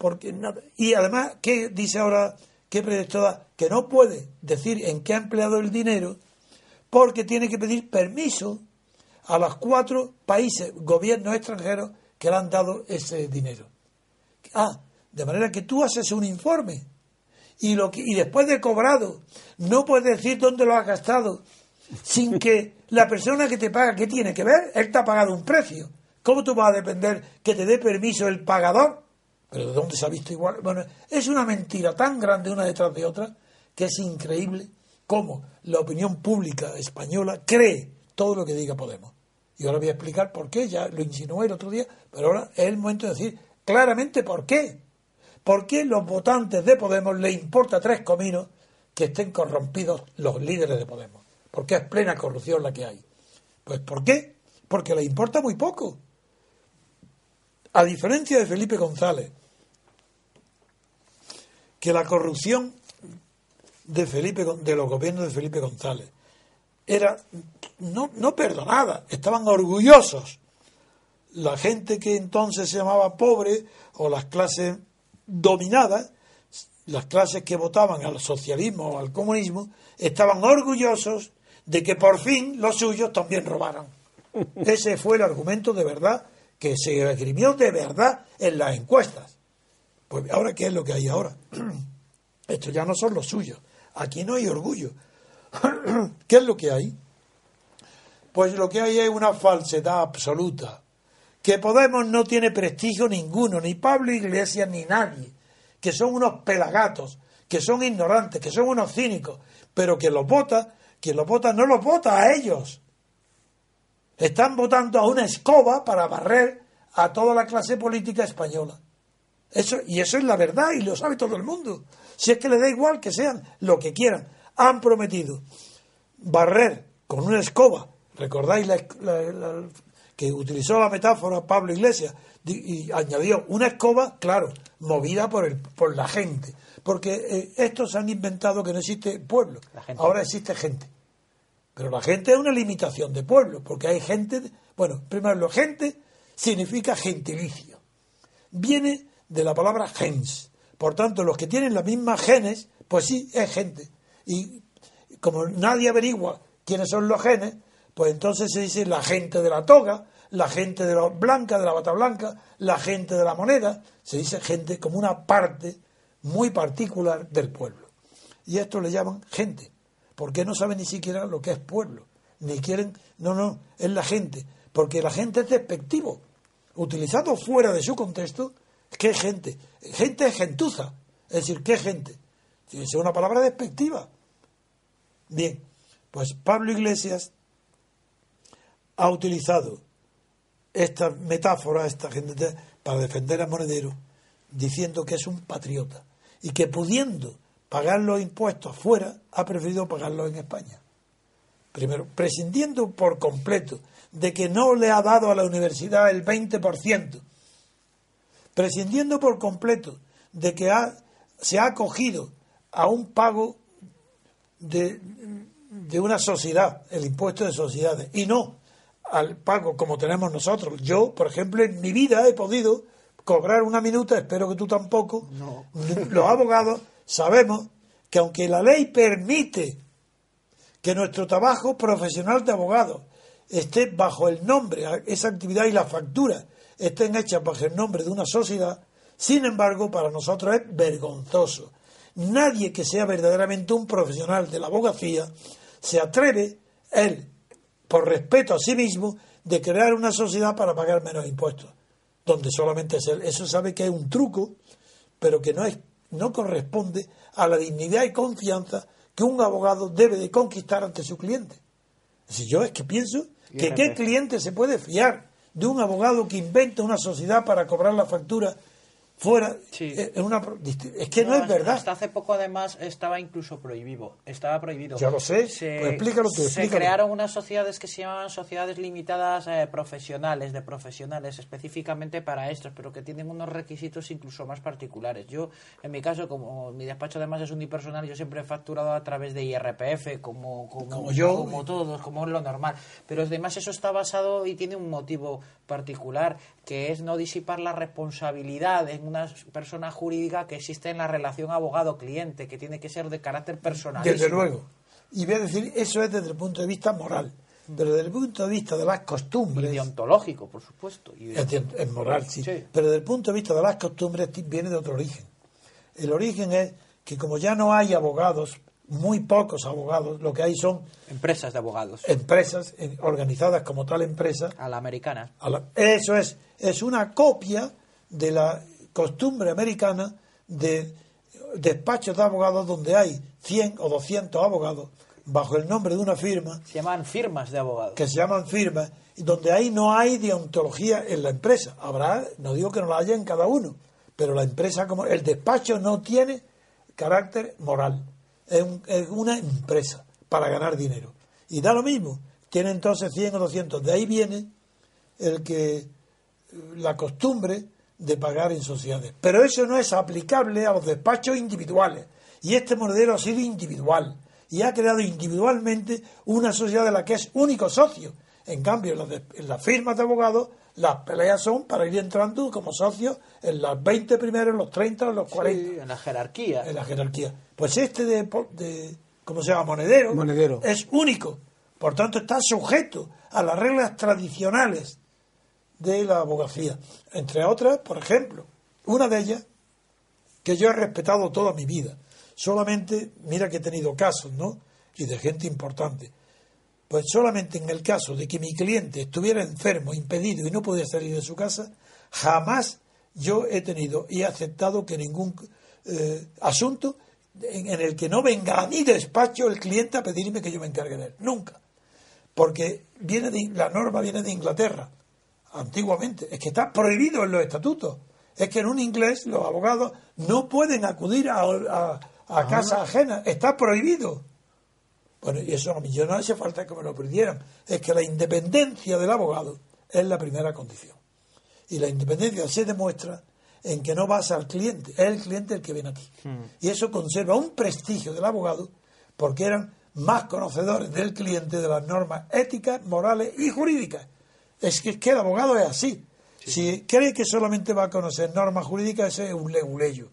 Porque, y además, ¿qué dice ahora, qué proyecto Que no puede decir en qué ha empleado el dinero porque tiene que pedir permiso a los cuatro países, gobiernos extranjeros que le han dado ese dinero. Ah, de manera que tú haces un informe y, lo y después de cobrado no puedes decir dónde lo has gastado sin que la persona que te paga, ¿qué tiene que ver? Él te ha pagado un precio. ¿Cómo tú vas a depender que te dé permiso el pagador? Pero ¿de dónde se ha visto igual? Bueno, es una mentira tan grande una detrás de otra que es increíble cómo la opinión pública española cree todo lo que diga Podemos. Y ahora voy a explicar por qué, ya lo insinué el otro día, pero ahora es el momento de decir claramente por qué. ¿Por qué los votantes de Podemos le importa tres cominos que estén corrompidos los líderes de Podemos? Porque es plena corrupción la que hay. Pues ¿por qué? Porque le importa muy poco. A diferencia de Felipe González, que la corrupción de Felipe de los gobiernos de Felipe González era no, no perdonada, estaban orgullosos. La gente que entonces se llamaba pobre o las clases dominadas, las clases que votaban al socialismo o al comunismo, estaban orgullosos de que por fin los suyos también robaran. Ese fue el argumento de verdad que se esgrimió de verdad en las encuestas. Pues ahora, ¿qué es lo que hay ahora? Estos ya no son los suyos. Aquí no hay orgullo. ¿Qué es lo que hay? Pues lo que hay es una falsedad absoluta. Que Podemos no tiene prestigio ninguno, ni Pablo Iglesias ni nadie. Que son unos pelagatos, que son ignorantes, que son unos cínicos, pero que los vota, quien los vota no los vota a ellos. Están votando a una escoba para barrer a toda la clase política española. Eso, y eso es la verdad y lo sabe todo el mundo. Si es que le da igual que sean lo que quieran. Han prometido barrer con una escoba. ¿Recordáis la, que utilizó la metáfora Pablo Iglesias? Y añadió una escoba, claro, movida por, el, por la gente. Porque eh, estos han inventado que no existe pueblo. Ahora existe gente. Pero la gente es una limitación de pueblo, porque hay gente. Bueno, primero, gente significa gentilicio. Viene de la palabra gens. Por tanto, los que tienen las mismas genes, pues sí, es gente. Y como nadie averigua quiénes son los genes, pues entonces se dice la gente de la toga, la gente de la blanca, de la bata blanca, la gente de la moneda, se dice gente como una parte muy particular del pueblo. Y esto le llaman gente, porque no saben ni siquiera lo que es pueblo, ni quieren, no, no, es la gente, porque la gente es despectivo. Utilizado fuera de su contexto, ¿Qué gente? Gente gentuza. Es decir, ¿qué gente? Es una palabra despectiva. Bien, pues Pablo Iglesias ha utilizado esta metáfora, esta gente, para defender a Monedero, diciendo que es un patriota y que pudiendo pagar los impuestos fuera, ha preferido pagarlos en España. Primero, prescindiendo por completo de que no le ha dado a la universidad el 20%, prescindiendo por completo de que se ha acogido a un pago de, de una sociedad, el impuesto de sociedades, y no al pago como tenemos nosotros. Yo, por ejemplo, en mi vida he podido cobrar una minuta, espero que tú tampoco. Los abogados sabemos que aunque la ley permite que nuestro trabajo profesional de abogado esté bajo el nombre, esa actividad y la factura estén hechas bajo el nombre de una sociedad, sin embargo, para nosotros es vergonzoso. Nadie que sea verdaderamente un profesional de la abogacía se atreve, él, por respeto a sí mismo, de crear una sociedad para pagar menos impuestos, donde solamente es él. Eso sabe que es un truco, pero que no, es, no corresponde a la dignidad y confianza que un abogado debe de conquistar ante su cliente. Si yo es que pienso que qué cliente se puede fiar de un abogado que inventa una sociedad para cobrar la factura fuera eh, una es que no, es verdad. hasta hace poco además estaba incluso prohibido estaba prohibido. Ya lo sé se, pues explícalo tú, se crearon unas sociedades que se llamaban sociedades limitadas eh, profesionales de profesionales específicamente para estos pero que tienen unos requisitos incluso más particulares. Yo en mi caso como mi despacho además es unipersonal yo siempre he facturado a través de IRPF como como, como yo. como todos como es lo normal. Pero además eso está basado y tiene un motivo particular que es no disipar la responsabilidad en una persona jurídica que existe en la relación abogado-cliente, que tiene que ser de carácter personal. Desde luego. Y voy a decir, eso es desde el punto de vista moral, pero desde el punto de vista de las costumbres. Y deontológico, por supuesto. Es, moral, sí. Pero desde el punto de vista de las costumbres viene de otro origen. El origen es que como ya no hay abogados muy pocos abogados, lo que hay son... Empresas de abogados. Empresas organizadas como tal empresa. A la americana. eso es, es una copia de la costumbre americana de despachos de abogados donde hay 100 o 200 abogados bajo el nombre de una firma. Se llaman firmas de abogados. Que se llaman firmas, donde ahí no hay deontología en la empresa. Habrá, no digo que no la haya en cada uno, pero la empresa como el despacho no tiene carácter moral es, una empresa para ganar dinero. Y da lo mismo, tiene entonces 100 o 200. De ahí viene el que la costumbre de pagar en sociedades. Pero eso no es aplicable a los despachos individuales. Y este modelo ha sido individual y ha creado individualmente una sociedad de la que es único socio. En cambio, en las, firmas de abogados, las peleas son para ir entrando como socio en las 20 primeros, en los 30, en los 40. en la jerarquía. En la jerarquía. Pues este de, de ¿cómo se llama? Monedero, Monedero. es único. Por tanto, está sujeto a las reglas tradicionales de la abogacía. Entre otras, por ejemplo, una de ellas que yo he respetado toda mi vida. Solamente, mira que he tenido casos, ¿no? Y de gente importante. Pues solamente en el caso de que mi cliente estuviera enfermo, impedido y no podía salir de su casa, jamás yo he tenido y he aceptado que ningún eh, asunto en, el que no venga a mi despacho el cliente a pedirme que yo me encargue de él. Nunca. Porque viene de, la norma viene de Inglaterra, antiguamente. Es que está prohibido en los estatutos. Es que en un inglés los abogados no pueden acudir a, a, ah. casa ajena. Está prohibido. Bueno, y eso a mí yo no hace falta que me lo pidieran. Es que la independencia del abogado es la primera condición. Y la independencia se demuestra en que no vas al cliente, es el cliente el que viene a ti. Hmm. Y eso conserva un prestigio del abogado porque eran más conocedores del cliente de las normas éticas, morales y jurídicas. Es que, que el abogado es así. Si cree que solamente va a conocer normas jurídicas, ese es un leguleyo.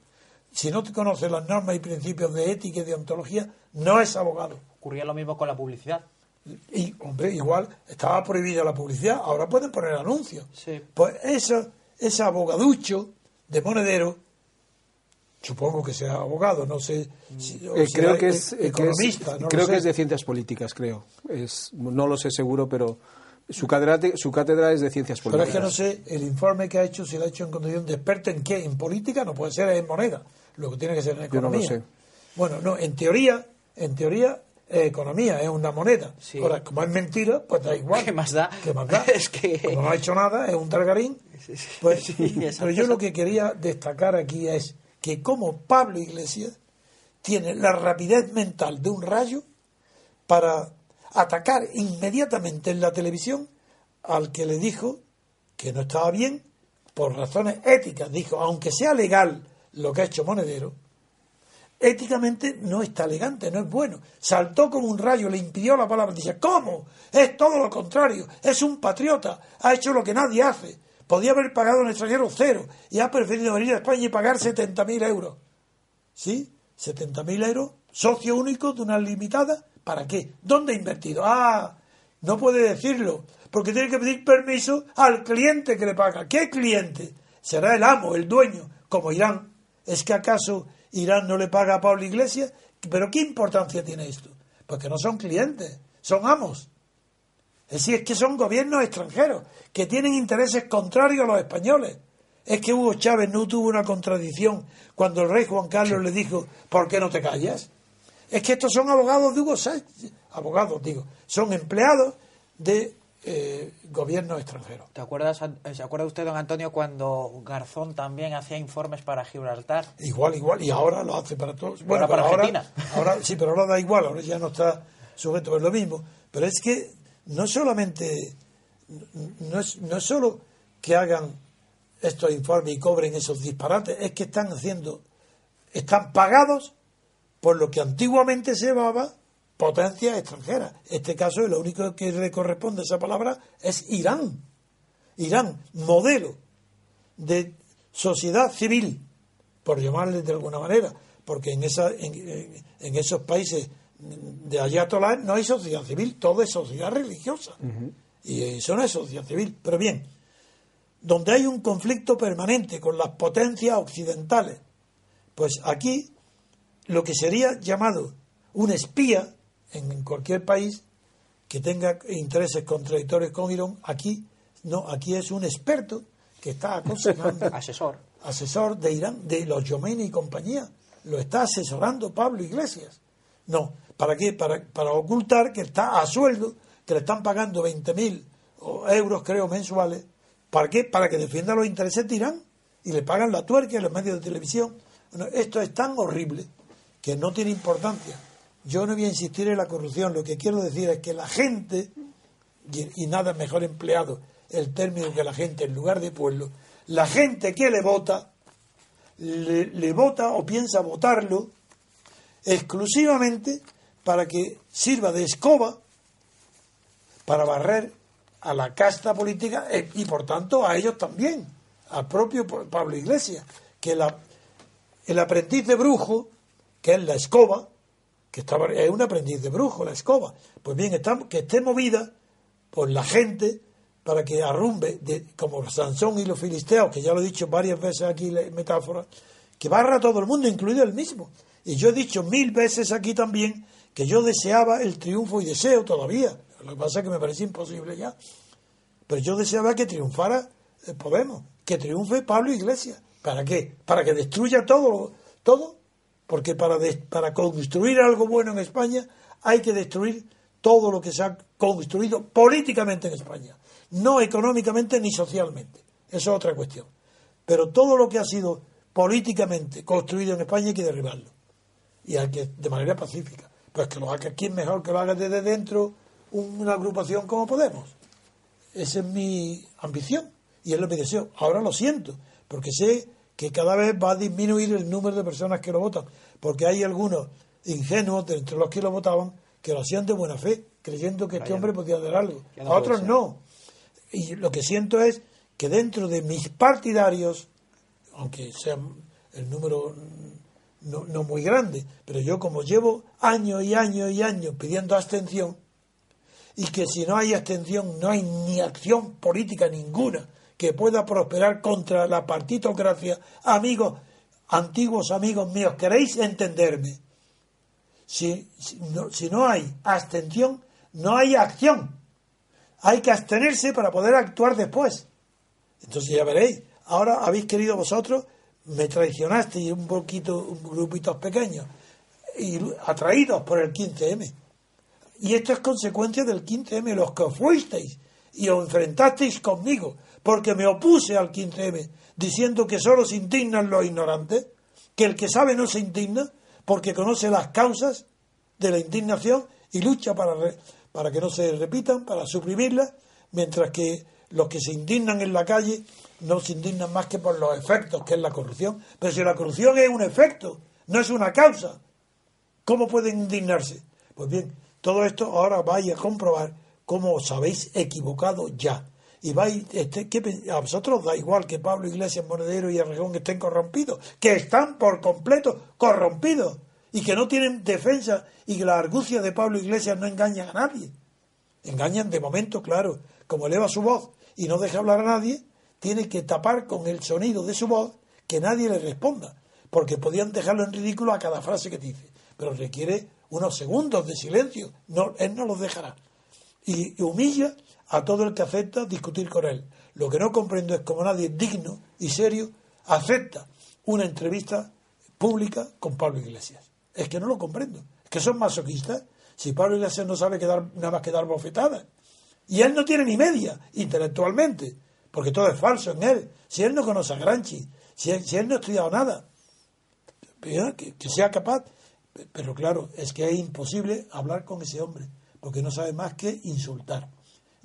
Si no te conoce las normas y principios de ética y de ontología, no es abogado. Ocurría lo mismo con la publicidad. Y, hombre, igual estaba prohibida la publicidad, ahora pueden poner anuncios. Pues eso, ese abogaducho de monedero, supongo que sea abogado, no sé. Si, eh, creo que es economista. creo que es de ciencias políticas, creo. Es, no lo sé seguro, pero su cátedra, su cátedra es de ciencias políticas. Pero es que no sé, el informe que ha hecho, si lo ha hecho en condición de experto en qué, en política, no puede ser en moneda, lo que tiene que ser en economía. Yo no lo sé. Bueno, no, en teoría, en teoría economía, es una moneda. Ahora, como es mentira, pues da igual. ¿Qué más da? ¿Qué más da? es que... Como no ha hecho nada, es un targarín. Pues, pero yo lo que quería destacar aquí es que como Pablo Iglesias tiene la rapidez mental de un rayo para atacar inmediatamente en la televisión al que le dijo que no estaba bien por razones éticas. Dijo, aunque sea legal lo que ha hecho Monedero, éticamente no está elegante, no es bueno. Saltó como un rayo, le impidió la palabra. Dice, ¿cómo? Es todo lo contrario. Es un patriota. Ha hecho lo que nadie hace. Podía haber pagado en extranjero cero y ha preferido venir a España y pagar 70.000 euros. ¿Sí? 70.000 euros, socio único de una limitada. ¿Para qué? ¿Dónde ha invertido? Ah, No puede decirlo, porque tiene que pedir permiso al cliente que le paga. ¿Qué cliente? Será el amo, el dueño, como Irán. ¿Es que acaso Irán no le paga a Pablo Iglesias? ¿Pero qué importancia tiene esto? Porque no son clientes, son amos. Es decir, es que son gobiernos extranjeros que tienen intereses contrarios a los españoles. Es que Hugo Chávez no tuvo una contradicción cuando el rey Juan Carlos le dijo, ¿por qué no te callas? Es que estos son abogados de Hugo Sánchez, abogados digo, son empleados de eh, gobiernos extranjeros. ¿Te acuerdas, ¿Se acuerda usted, don Antonio, cuando Garzón también hacía informes para Gibraltar? Igual, igual, y ahora lo hace para todos. Bueno, para Argentina. Ahora, sí, pero ahora da igual, ahora ya no está sujeto a lo mismo. Pero es que no solamente, no es, no es solo que hagan estos informes y cobren esos disparates, es que están haciendo, están pagados por lo que antiguamente se llamaba potencias extranjeras. Este caso, lo único que le corresponde a esa palabra es Irán. Irán, modelo de sociedad civil, por llamarle de alguna manera, porque en, esa, en, esos países de Ayatollah no hay sociedad civil, todo es sociedad religiosa. Y eso no es sociedad civil. Pero bien, donde hay un conflicto permanente con las potencias occidentales, pues aquí lo que sería llamado un espía en cualquier país que tenga intereses contradictorios con Irán, aquí no, aquí es un experto que está aconsejando. asesor. Asesor de Irán, de los Yomeini y compañía. Lo está asesorando Pablo Iglesias. No, ¿para qué? Para, para ocultar que está a sueldo, que le están pagando 20.000 euros, creo, mensuales. ¿Para qué? Para que defienda los intereses de Irán y le pagan la tuerca en los medios de televisión. esto es tan horrible que no tiene importancia. Yo no voy a insistir en la corrupción, lo que quiero decir es que la gente, y, nada mejor empleado el término que la gente en lugar de pueblo, la gente que le vota, le, vota o piensa votarlo exclusivamente para que sirva de escoba para barrer a la casta política eh, y por tanto a ellos también, al propio Pablo Iglesias, que el aprendiz de brujo que es la escoba, estaba, es un aprendiz de brujo, la escoba. Pues bien, que esté movida por la gente para que arrumbe, de, como Sansón y los filisteos, que ya lo he dicho varias veces aquí la metáfora, que barra a todo el mundo, incluido el mismo. Y yo he dicho mil veces aquí también que yo deseaba el triunfo y deseo todavía. Lo que pasa es que me parece imposible ya. Pero yo deseaba que triunfara eh, Podemos, que triunfe Pablo Iglesias. ¿Para qué? Para que destruya todo, todo porque para, para construir algo bueno en España hay que destruir todo lo que se ha construido políticamente en España, no económicamente ni socialmente. Eso es otra cuestión. Pero todo lo que ha sido políticamente construido en España hay que derribarlo. Y hay que, de manera pacífica. Pues que lo haga aquí mejor que lo haga desde dentro una agrupación como Podemos. Esa es mi ambición y es lo que deseo. Ahora lo siento, porque sé que cada vez va a disminuir el número de personas que lo votan, porque hay algunos ingenuos de entre los que lo votaban que lo hacían de buena fe, creyendo que este hombre podía hacer algo. a otros no. Y lo que siento es que dentro de mis partidarios, aunque sea el número no, no muy grande, pero yo como llevo años y años y años pidiendo abstención, y que si no hay abstención no hay ni acción política ninguna, que pueda prosperar contra la partitocracia, amigos, antiguos amigos míos, queréis entenderme. Si, no, si no hay abstención, no hay acción. Hay que abstenerse para poder actuar después. Entonces ya veréis. Ahora habéis querido vosotros, me traicionasteis un poquito, un grupitos pequeños, y atraídos por el 15M. Y esto es consecuencia del 15M, los que fuisteis y os enfrentasteis conmigo porque me opuse al 15M, diciendo que solo se indignan los ignorantes, que el que sabe no se indigna, porque conoce las causas de la indignación y lucha para, para que no se repitan, para suprimirlas, mientras que los que se indignan en la calle no se indignan más que por los efectos, que es la corrupción. Pero si la corrupción es un efecto, no es una causa, ¿cómo pueden indignarse? Pues bien, todo esto ahora vais a comprobar cómo os habéis equivocado ya y este, a vosotros da igual que Pablo Iglesias, Monedero y Arrejón estén corrompidos, que están por completo corrompidos y que no tienen defensa y que la argucia de Pablo Iglesias no engaña a nadie. Engañan de momento, claro. Como eleva su voz y no deja hablar a nadie, tiene que tapar con el sonido de su voz que nadie le responda, porque podían dejarlo en ridículo a cada frase que dice, pero requiere unos segundos de silencio, no, él no los dejará. Y, humilla a todo el que acepta discutir con él. Lo que no comprendo es cómo nadie digno y serio acepta una entrevista pública con Pablo Iglesias. Es que no lo comprendo. Es que son masoquistas. Si Pablo Iglesias no sabe quedar, nada más que dar bofetadas. Y él no tiene ni media intelectualmente, porque todo es falso en él. Si él no conoce a Granchi, si él, no ha estudiado nada, que, sea capaz. Pero claro, es que es imposible hablar con ese hombre, porque no sabe más que insultar.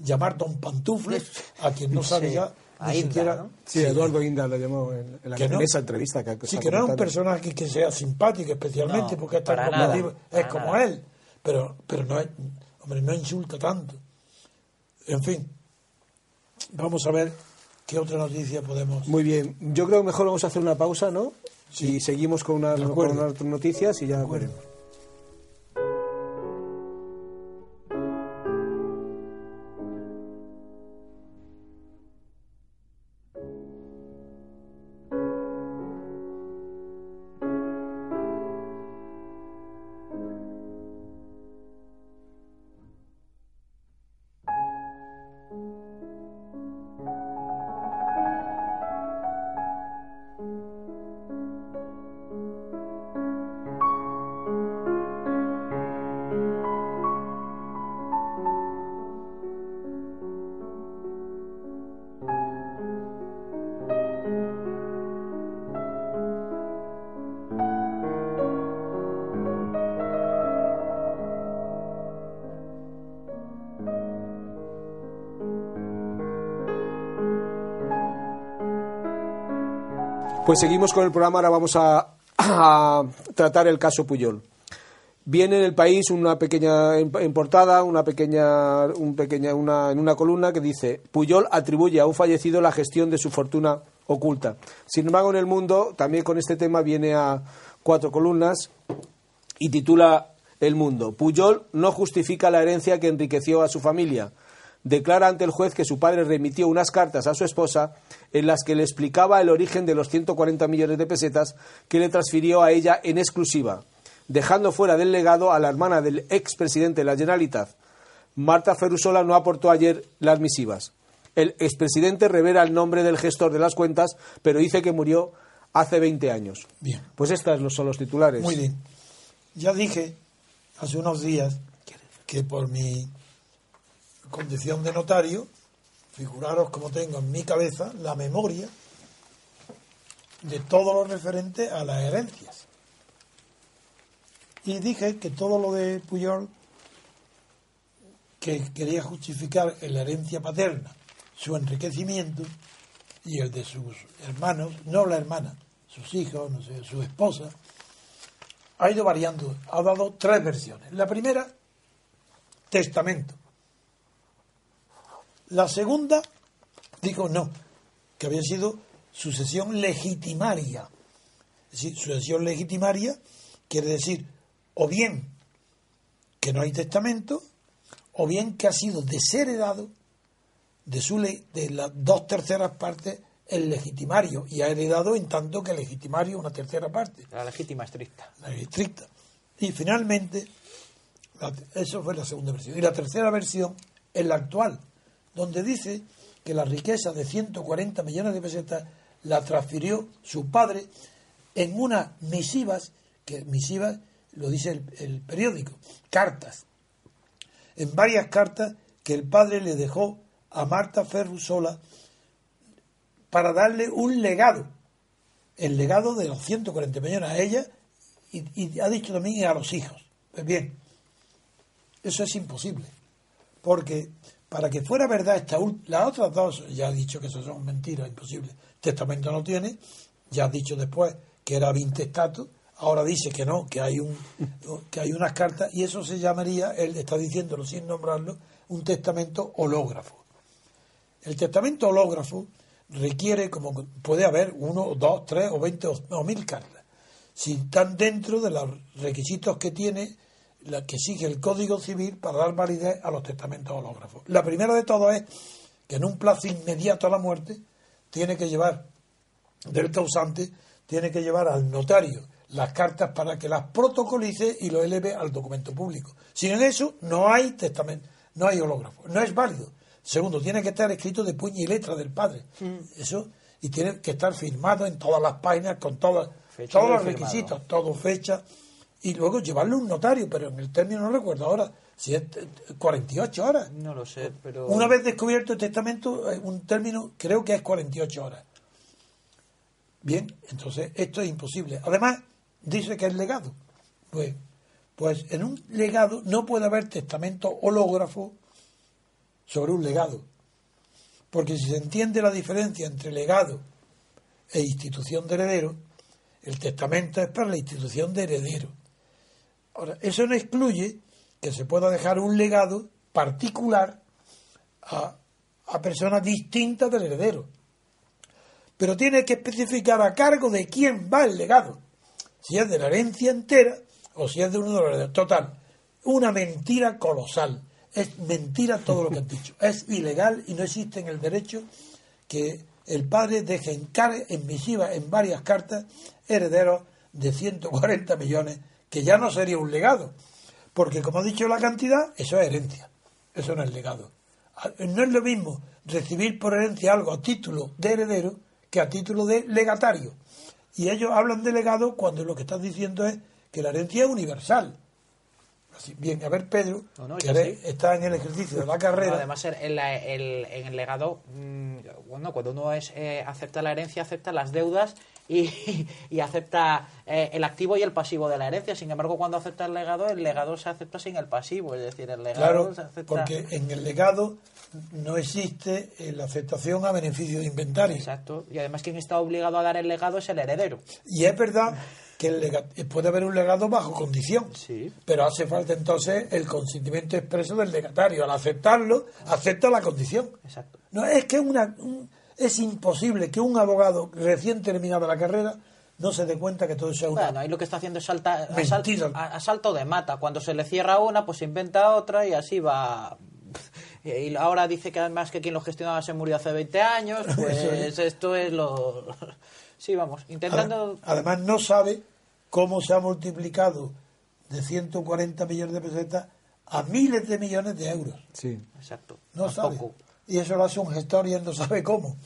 Llamar don pantufles a quien no sabe ya ni siquiera. Sí, Eduardo Inda lo llamó en, la esa entrevista. Que, sí, que no es un personaje que sea simpático, especialmente porque es tan es como él. Pero, pero no, es, hombre, no insulta tanto. En fin, vamos a ver ¿Qué otra noticia podemos...? Muy bien. Yo creo que mejor vamos a hacer una pausa, ¿no? Sí. Y seguimos con, unas, con unas noticias y ya veremos. Pues seguimos con el programa, ahora vamos a, tratar el caso Puyol. Viene en el país una pequeña importada, una pequeña, un pequeña una, en una columna que dice Puyol atribuye a un fallecido la gestión de su fortuna oculta. Sin embargo, en el mundo también con este tema viene a cuatro columnas y titula El mundo. Puyol no justifica la herencia que enriqueció a su familia declara ante el juez que su padre remitió unas cartas a su esposa en las que le explicaba el origen de los 140 millones de pesetas que le transfirió a ella en exclusiva, dejando fuera del legado a la hermana del expresidente de la Generalitat. Marta Ferrusola no aportó ayer las misivas. El expresidente revela el nombre del gestor de las cuentas, pero dice que murió hace 20 años. Bien. Pues estos son los titulares. Muy bien. Ya dije hace unos días que por mi condición de notario, figuraros como tengo en mi cabeza la memoria de todo lo referente a las herencias. Y dije que todo lo de Puyol, que quería justificar en la herencia paterna su enriquecimiento y el de sus hermanos, no la hermana, sus hijos, no sé, su esposa, ha ido variando, ha dado tres versiones. La primera, testamento. La segunda dijo no, que había sido sucesión legitimaria. Es decir, sucesión legitimaria quiere decir o bien que no hay testamento, o bien que ha sido desheredado de, su de las dos terceras partes el legitimario y ha heredado en tanto que el legitimario una tercera parte. La legítima estricta. La estricta. Y finalmente, eso fue la segunda versión. Y la tercera versión es la actual, donde dice que la riqueza de 140 millones de pesetas la transfirió su padre en unas misivas, que misivas lo dice el, periódico, cartas, en varias cartas que el padre le dejó a Marta Ferrusola para darle un legado, el legado de los 140 millones a ella y, y ha dicho también a los hijos. Pues bien, eso es imposible, porque para que fuera verdad esta las otras dos, ya ha dicho que eso son mentiras, imposible. Testamento no tiene, ya ha dicho después que era vintestato, ahora dice que no, que hay un que hay unas cartas y eso se llamaría, él está diciéndolo sin nombrarlo, un testamento hológrafo. El testamento hológrafo requiere como puede haber uno, dos, tres o veinte o, mil cartas. Si están dentro de los requisitos que tiene la que sigue el Código Civil para dar validez a los testamentos hológrafos. La primera de todo es que en un plazo inmediato a la muerte tiene que llevar del causante, tiene que llevar al notario las cartas para que las protocolice y lo eleve al documento público. Sin eso no hay testamento, no hay hológrafo, no es válido. Segundo, tiene que estar escrito de puño y letra del padre. Eso y tiene que estar firmado en todas las páginas con todas, todos los firmado. requisitos, todo fecha y luego llevarlo a un notario, pero en el término no recuerdo ahora si es eh, 48 horas. No lo sé, pero... Una vez descubierto el testamento, eh, un término creo que es 48 horas. Bien, entonces esto es imposible. Además, dice que es legado. Pues, pues en un legado no puede haber testamento hológrafo sobre un legado. Porque si se entiende la diferencia entre legado e institución de heredero, el testamento es para la institución de heredero. Ahora, eso no excluye que se pueda dejar un legado particular a, personas distintas del heredero. Pero tiene que especificar a cargo de quién va el legado. Si es de la herencia entera o si es de uno de los herederos. Total, una mentira colosal. Es mentira todo lo que han dicho. Es ilegal y no existe en el derecho que el padre deje en, en misiva, en varias cartas, herederos de 140 millones, que ya no sería un legado. Porque, como ha dicho la cantidad, eso es herencia. Eso no es legado. A- No es lo mismo recibir por herencia algo a título de heredero que a título de legatario. Y ellos hablan de legado cuando lo que están diciendo es que la herencia es universal. Así, bien, a ver, Pedro, No, no, que está en el ejercicio de la carrera. No, además, el- el- el- en el legado, mm, bueno, cuando uno es, eh, acepta la herencia, acepta las deudas y, y acepta eh, el activo y el pasivo de la herencia. Sin embargo, cuando acepta el legado, el legado se acepta sin el pasivo. Es decir, el legado Claro, se acepta. porque en el legado no existe eh, la aceptación a beneficio de inventario. Exacto. Y además, quien está obligado a dar el legado es el heredero. Y es verdad que el lega- puede haber un legado bajo condición. Sí. Pero hace falta entonces el consentimiento expreso del legatario. Al aceptarlo, acepta la condición. Exacto. No, es que una, un- es imposible que un abogado recién terminado la carrera no se dé cuenta que todo eso es una... Bueno, ahí lo que está haciendo es salta, asal- Mentira. a- asalto de mata. Cuando se le cierra una, pues se inventa otra y así va. Y ahora dice que además que quien lo gestionaba se murió hace 20 años. Pues esto es lo. Sí, vamos, intentando. Además no sabe cómo se ha multiplicado de 140 millones de pesetas a miles de millones de euros. Sí, Exacto. No sabe. Y eso lo hace un gestor y él no sabe cómo.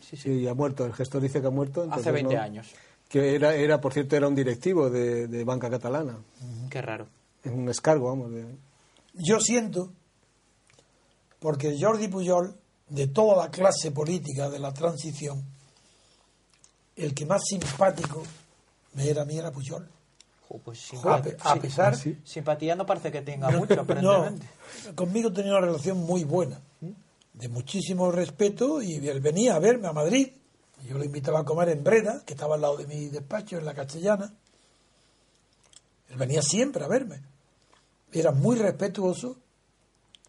Sí, sí. sí, ha muerto. El gestor dice que ha muerto. Hace entonces 20 no- años. Que era, era, por cierto, era un directivo de, de Banca Catalana. Qué raro. Es un escargo, vamos. de- Yo siento, porque Jordi Pujol, de toda la clase política de la transición, el que más simpático me era a mí era Pujol. Jo, pues A, pe- a pesar... sí. Simpatía no parece que tenga mucho, No, aparentemente. conmigo tenía una relación muy buena, de muchísimo respeto, y él venía a verme a Madrid. Yo lo invitaba a comer en Breda, que estaba al lado de mi despacho, en la castellana. Él venía siempre a verme. Era muy respetuoso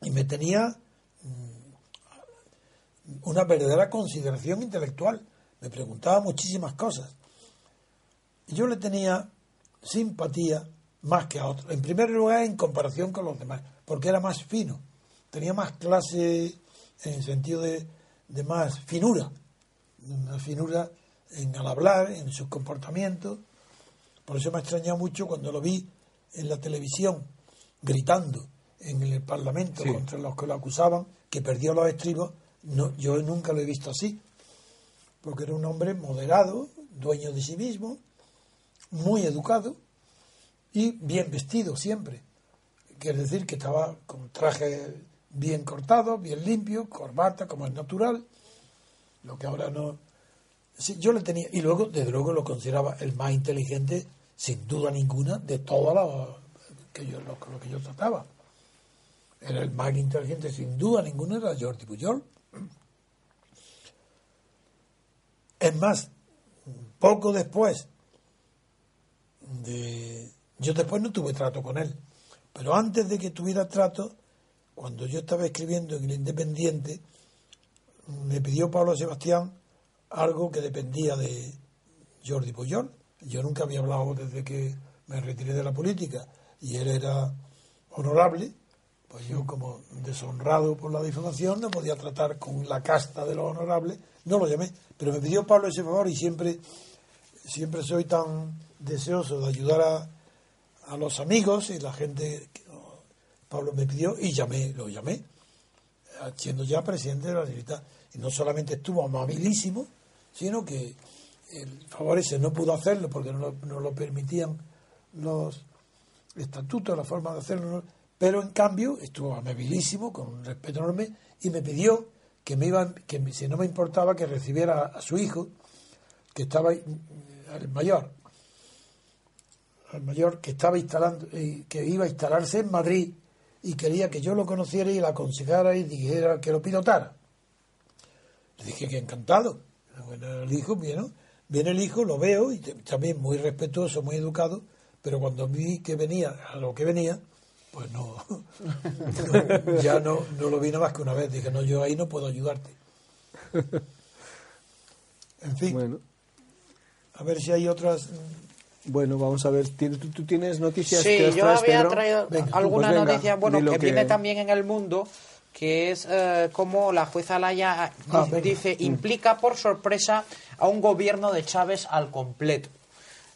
y me tenía mm, una verdadera consideración intelectual. Me preguntaba muchísimas cosas. Yo le tenía simpatía más que a otros. En primer lugar, en comparación con los demás, porque era más fino, tenía más clase en el sentido de, de más finura, una finura en al hablar, en sus comportamientos. Por eso me ha extrañado mucho cuando lo vi en la televisión gritando en el Parlamento Sí. contra los que lo acusaban, que perdió los estribos. No, yo nunca lo he visto así, porque era un hombre moderado, dueño de sí mismo, muy educado y bien vestido siempre. Quiere decir que estaba con traje bien cortado, bien limpio, corbata, como es natural, lo que ahora no. Yo le tenía, y luego, desde luego, lo consideraba el más inteligente, sin duda ninguna, de todos los que yo, lo, lo que yo trataba. Era el más inteligente, sin duda ninguna, era Jordi Pujol. Es más, poco después de... Yo después no tuve trato con él, pero antes de que tuviera trato, cuando yo estaba escribiendo en el Independiente, me pidió Pablo Sebastián algo que dependía de Jordi Pujol. Yo nunca había hablado desde que me retiré de la política. y él era honorable, pues yo como deshonrado por la difamación no podía tratar con la casta de los honorables, no lo llamé, pero me pidió Pablo ese favor y siempre, siempre soy tan deseoso de ayudar a, a los amigos y la gente Pablo me pidió y llamé, lo llamé, siendo ya presidente de la libertad. Y no solamente estuvo amabilísimo, sino que el favor ese no pudo hacerlo porque no lo, permitían los estatutos, la forma de hacerlo, pero en cambio estuvo amabilísimo, con un respeto enorme, y me pidió que me iba, que si no me importaba que recibiera a, su hijo, que estaba el mayor, el mayor que estaba instalando, que iba a instalarse en Madrid y quería que yo lo conociera y la aconsejara y dijera que lo pilotara. Le dije que encantado. Bueno, el hijo, viene, viene el hijo, lo veo y también muy respetuoso, muy educado, pero cuando vi que venía a lo que venía, pues no, ya no, no lo vi nada más que una vez. Dije, no, yo ahí no puedo ayudarte. En fin. Bueno. A ver si hay otras. Bueno, vamos a ver. ¿Tú, tienes noticias? Sí, que yo traes, había Pedro? traído Venga, alguna pues venga, noticia, bueno, que, que- viene también en el mundo, que es eh, como la jueza Laya Ah, venga. dice, implica por sorpresa a un gobierno de Chávez al completo.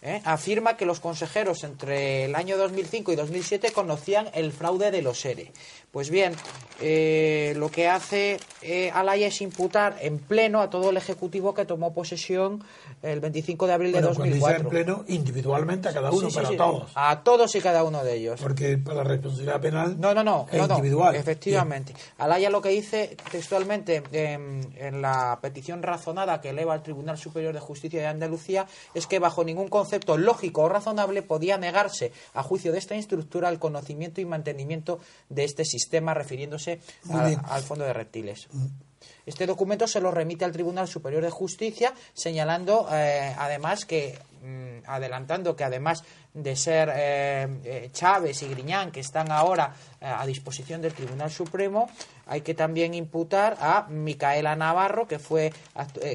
¿eh? Afirma que los consejeros entre el año 2005 y 2007 conocían el fraude de los ERE. Pues bien, eh, lo que hace eh, Alaya es imputar en pleno a todo el Ejecutivo que tomó posesión el 25 de abril Bueno, de cuando dice 2004. en pleno, individualmente a cada uno, Sí, para sí, todos. A todos y cada uno de ellos. Porque para la responsabilidad penal No, no, no, es no, no, individual. efectivamente. Alaya lo que dice textualmente en, en la petición razonada que eleva al Tribunal Superior de Justicia de Andalucía es que bajo ningún concepto lógico o razonable podía negarse, a juicio de esta instructora, el conocimiento y mantenimiento de este sistema, refiriéndose Muy a- bien. al Fondo de Reptiles. Este documento se lo remite al Tribunal Superior de Justicia, señalando eh, además que, mm, adelantando que además de ser eh, eh, Chávez y Griñán, que están ahora eh, a disposición del Tribunal Supremo, hay que también imputar a Micaela Navarro, que fue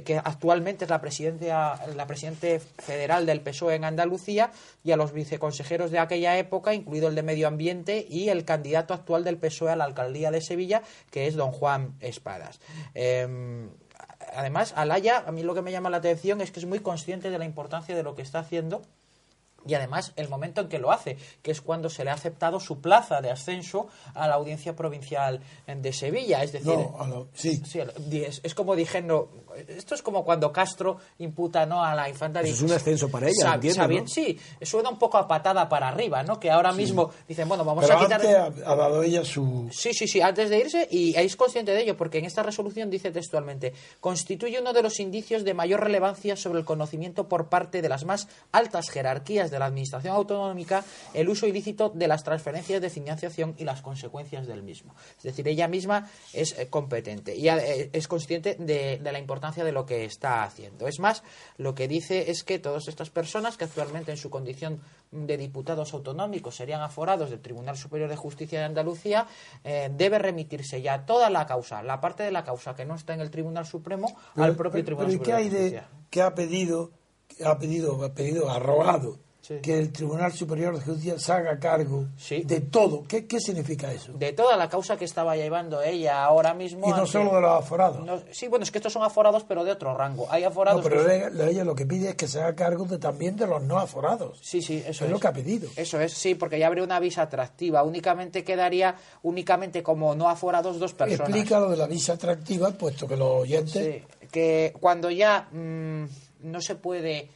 que actualmente es la presidenta, la presidente federal del PSOE en Andalucía, y a los viceconsejeros de aquella época, incluido el de Medio Ambiente y el candidato actual del PSOE a la alcaldía de Sevilla, que es don Juan Espadas. Eh, además, Alaya, a mí lo que me llama la atención es que es muy consciente de la importancia de lo que está haciendo y además el momento en que lo hace, que es cuando se le ha aceptado su plaza de ascenso a la audiencia provincial de Sevilla. Es decir, No, lo- sí. Sí, es, es como diciendo, esto es como cuando Castro imputa ¿no? a la infanta Eso es un ascenso para ella, entiendo, ¿no? Sí, suena un poco a patada para arriba, ¿no? Que ahora mismo dicen, bueno, vamos Pero a quitar... antes ha, ha dado ella su... Sí, sí, sí, antes de irse, y es consciente de ello, porque en esta resolución dice textualmente, constituye uno de los indicios de mayor relevancia sobre el conocimiento por parte de las más altas jerarquías de la Administración autonómica el uso ilícito de las transferencias de financiación y las consecuencias del mismo. Es decir, ella misma es eh, competente y eh, es consciente de, de la importancia de lo que está haciendo. Es más, lo que dice es que todas estas personas que actualmente en su condición de diputados autonómicos serían aforados del Tribunal Superior de Justicia de Andalucía, eh, debe remitirse ya toda la causa, la parte de la causa que no está en el Tribunal Supremo, al propio pero, Tribunal ¿y qué Superior hay de de Justicia. que ha pedido, que ha pedido, ha pedido, ha rogado Sí. que el Tribunal Superior de Justicia se haga cargo Sí. de todo? ¿Qué, qué significa eso? De toda la causa que estaba llevando ella ahora mismo. y no ante- solo de los aforados. No, sí, bueno, es que estos son aforados, pero de otro rango. Hay aforados. No, pero que- ella, ella lo que pide es que se haga cargo de, también de los no aforados. Sí, sí, eso es es. lo que ha pedido. Eso es, sí, porque ya habría una visa atractiva. Únicamente quedaría, únicamente como no aforados, dos personas. Explica lo de la visa atractiva, puesto que los oyentes... Sí, que cuando ya mm, no se puede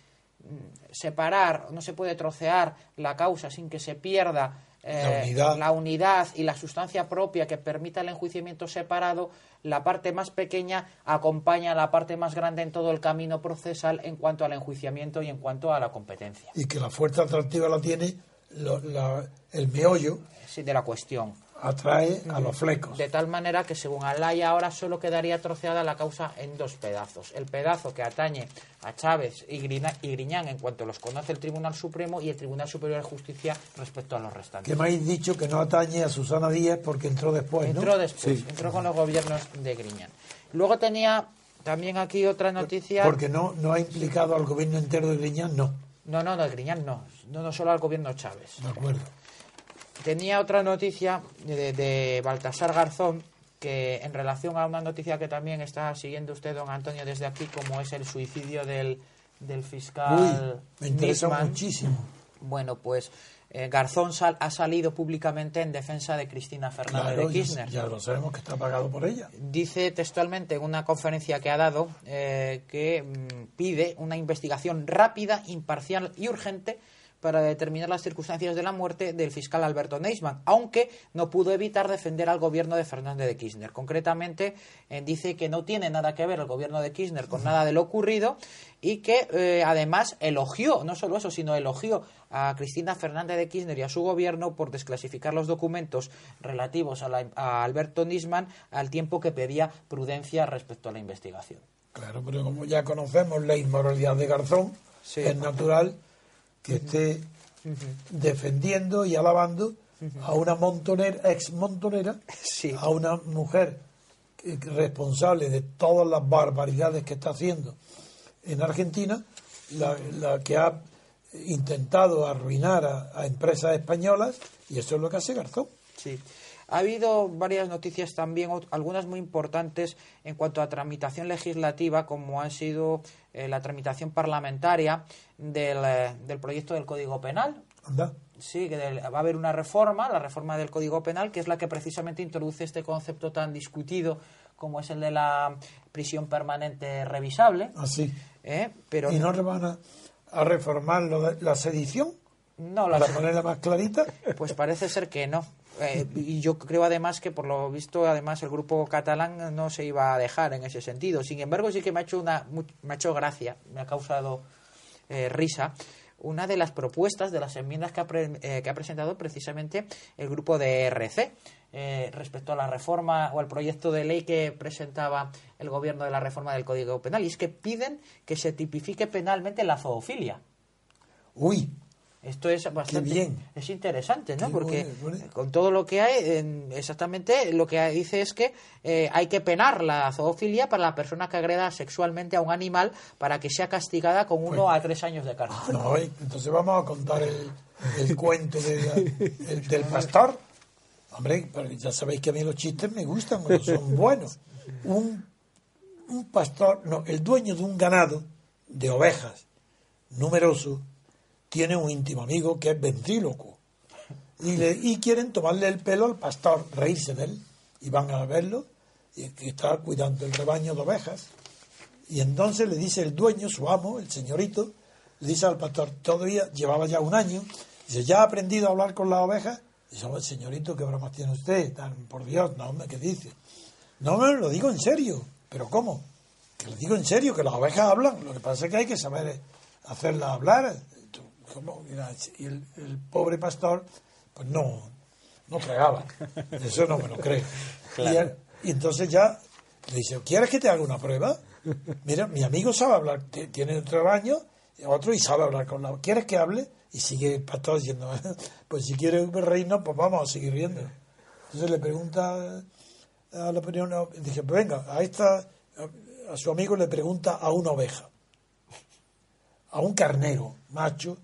mm, separar, no se puede trocear la causa sin que se pierda eh, La unidad. la unidad y la sustancia propia que permita el enjuiciamiento separado, la parte más pequeña acompaña a la parte más grande en todo el camino procesal en cuanto al enjuiciamiento y en cuanto a la competencia y que la fuerza atractiva la tiene lo- la- el meollo, sí, de la cuestión. atrae a los flecos. De tal manera que, según Alaya, ahora solo quedaría troceada la causa en dos pedazos. El pedazo que atañe a Chávez y, Griñán en cuanto los conoce el Tribunal Supremo y el Tribunal Superior de Justicia respecto a los restantes. Que me habéis dicho que no atañe a Susana Díaz porque entró después, ¿no? Entró después, entró con los gobiernos de Griñán. Luego tenía también aquí otra noticia. Porque no, no ha implicado al gobierno entero de Griñán, no. No, no, no, Griñán no. No, no solo al gobierno Chávez. De acuerdo. tenía otra noticia de, de Baltasar Garzón que en relación a una noticia que también está siguiendo usted, don Antonio, desde aquí, como es el suicidio del, del fiscal Uy, me interesa Nisman. muchísimo. Bueno, pues eh, Garzón sal- ha salido públicamente en defensa de Cristina Fernández Claro, de ya, Kirchner. ya lo sabemos que está pagado por ella. Dice textualmente en una conferencia que ha dado eh, que mm, pide una investigación rápida, imparcial y urgente para determinar las circunstancias de la muerte del fiscal Alberto Neisman, aunque no pudo evitar defender al gobierno de Fernández de Kirchner. Concretamente, eh, dice que no tiene nada que ver el gobierno de Kirchner con nada de lo ocurrido y que eh, además elogió, no solo eso, sino elogió a Cristina Fernández de Kirchner y a su gobierno por desclasificar los documentos relativos a, la- a Alberto Nisman al tiempo que pedía prudencia respecto a la investigación. Claro, pero como ya conocemos la inmoralidad de Garzón, Sí. es natural que esté defendiendo y alabando a una montonera, ex montonera, Sí. a una mujer responsable de todas las barbaridades que está haciendo en Argentina, la, la que ha intentado arruinar a, a empresas españolas, y eso es lo que hace Garzón. Sí. Ha habido varias noticias también, algunas muy importantes en cuanto a tramitación legislativa, como ha sido eh, la tramitación parlamentaria del, eh, del proyecto del Código Penal. Anda. Sí, que del- va a haber una reforma, la reforma del Código Penal, que es la que precisamente introduce este concepto tan discutido como es el de la prisión permanente revisable. Así. ¿eh? Pero ¿Y no le van a, a reformar lo de- la sedición? no Para las- ponerla más clarita. Pues parece ser que no. Eh, y yo creo además que por lo visto además el grupo catalán no se iba a dejar en ese sentido. Sin embargo sí que me ha hecho una me ha hecho gracia, me ha causado eh, risa una de las propuestas de las enmiendas que ha, pre- eh, que ha presentado precisamente el grupo de RC eh, respecto a la reforma o al proyecto de ley que presentaba el gobierno de la reforma del Código Penal y es que piden que se tipifique penalmente la zoofilia. Uy, Esto es bastante bien. es interesante, ¿no? Qué Porque bueno, bueno. con todo lo que hay, en- exactamente lo que dice es que eh, hay que penar la zoofilia para la persona que agreda sexualmente a un animal para que sea castigada con uno a tres años de cárcel. no, eh, entonces vamos a contar el, el cuento de la- el- del pastor. Hombre, ya sabéis que a mí los chistes me gustan cuando son buenos. Un, un pastor, no, el dueño de un ganado de ovejas numeroso tiene un íntimo amigo que es ventríloco. Y, le, y quieren tomarle el pelo al pastor, reírse de él. Y van a verlo, y que está cuidando el rebaño de ovejas. Y entonces le dice el dueño, su amo, el señorito, le dice al pastor, todavía llevaba ya un año, dice, ¿ya ha aprendido a hablar con las ovejas? Dice, "Oh, señorito, ¿qué bromas tiene usted? Tan- Por Dios, no, hombre, ¿qué dice? No, me lo digo en serio. ¿Pero cómo? Que lo digo en serio, que las ovejas hablan. Lo que pasa es que hay que saber hacerlas hablar. Y el, el pobre pastor, pues no, no tragaba. Eso no me lo creo. Y, entonces ya le dice, ¿quieres que te haga una prueba? Mira, mi amigo sabe hablar, tiene otro baño, otro y sabe hablar con la... ¿Quieres que hable? Y sigue el pastor diciendo, pues si quieres reírnos, pues vamos a seguir riendo. Entonces le pregunta a la opinión, dije, pues venga, a esta, a su amigo le pregunta a una oveja, a un carnero macho,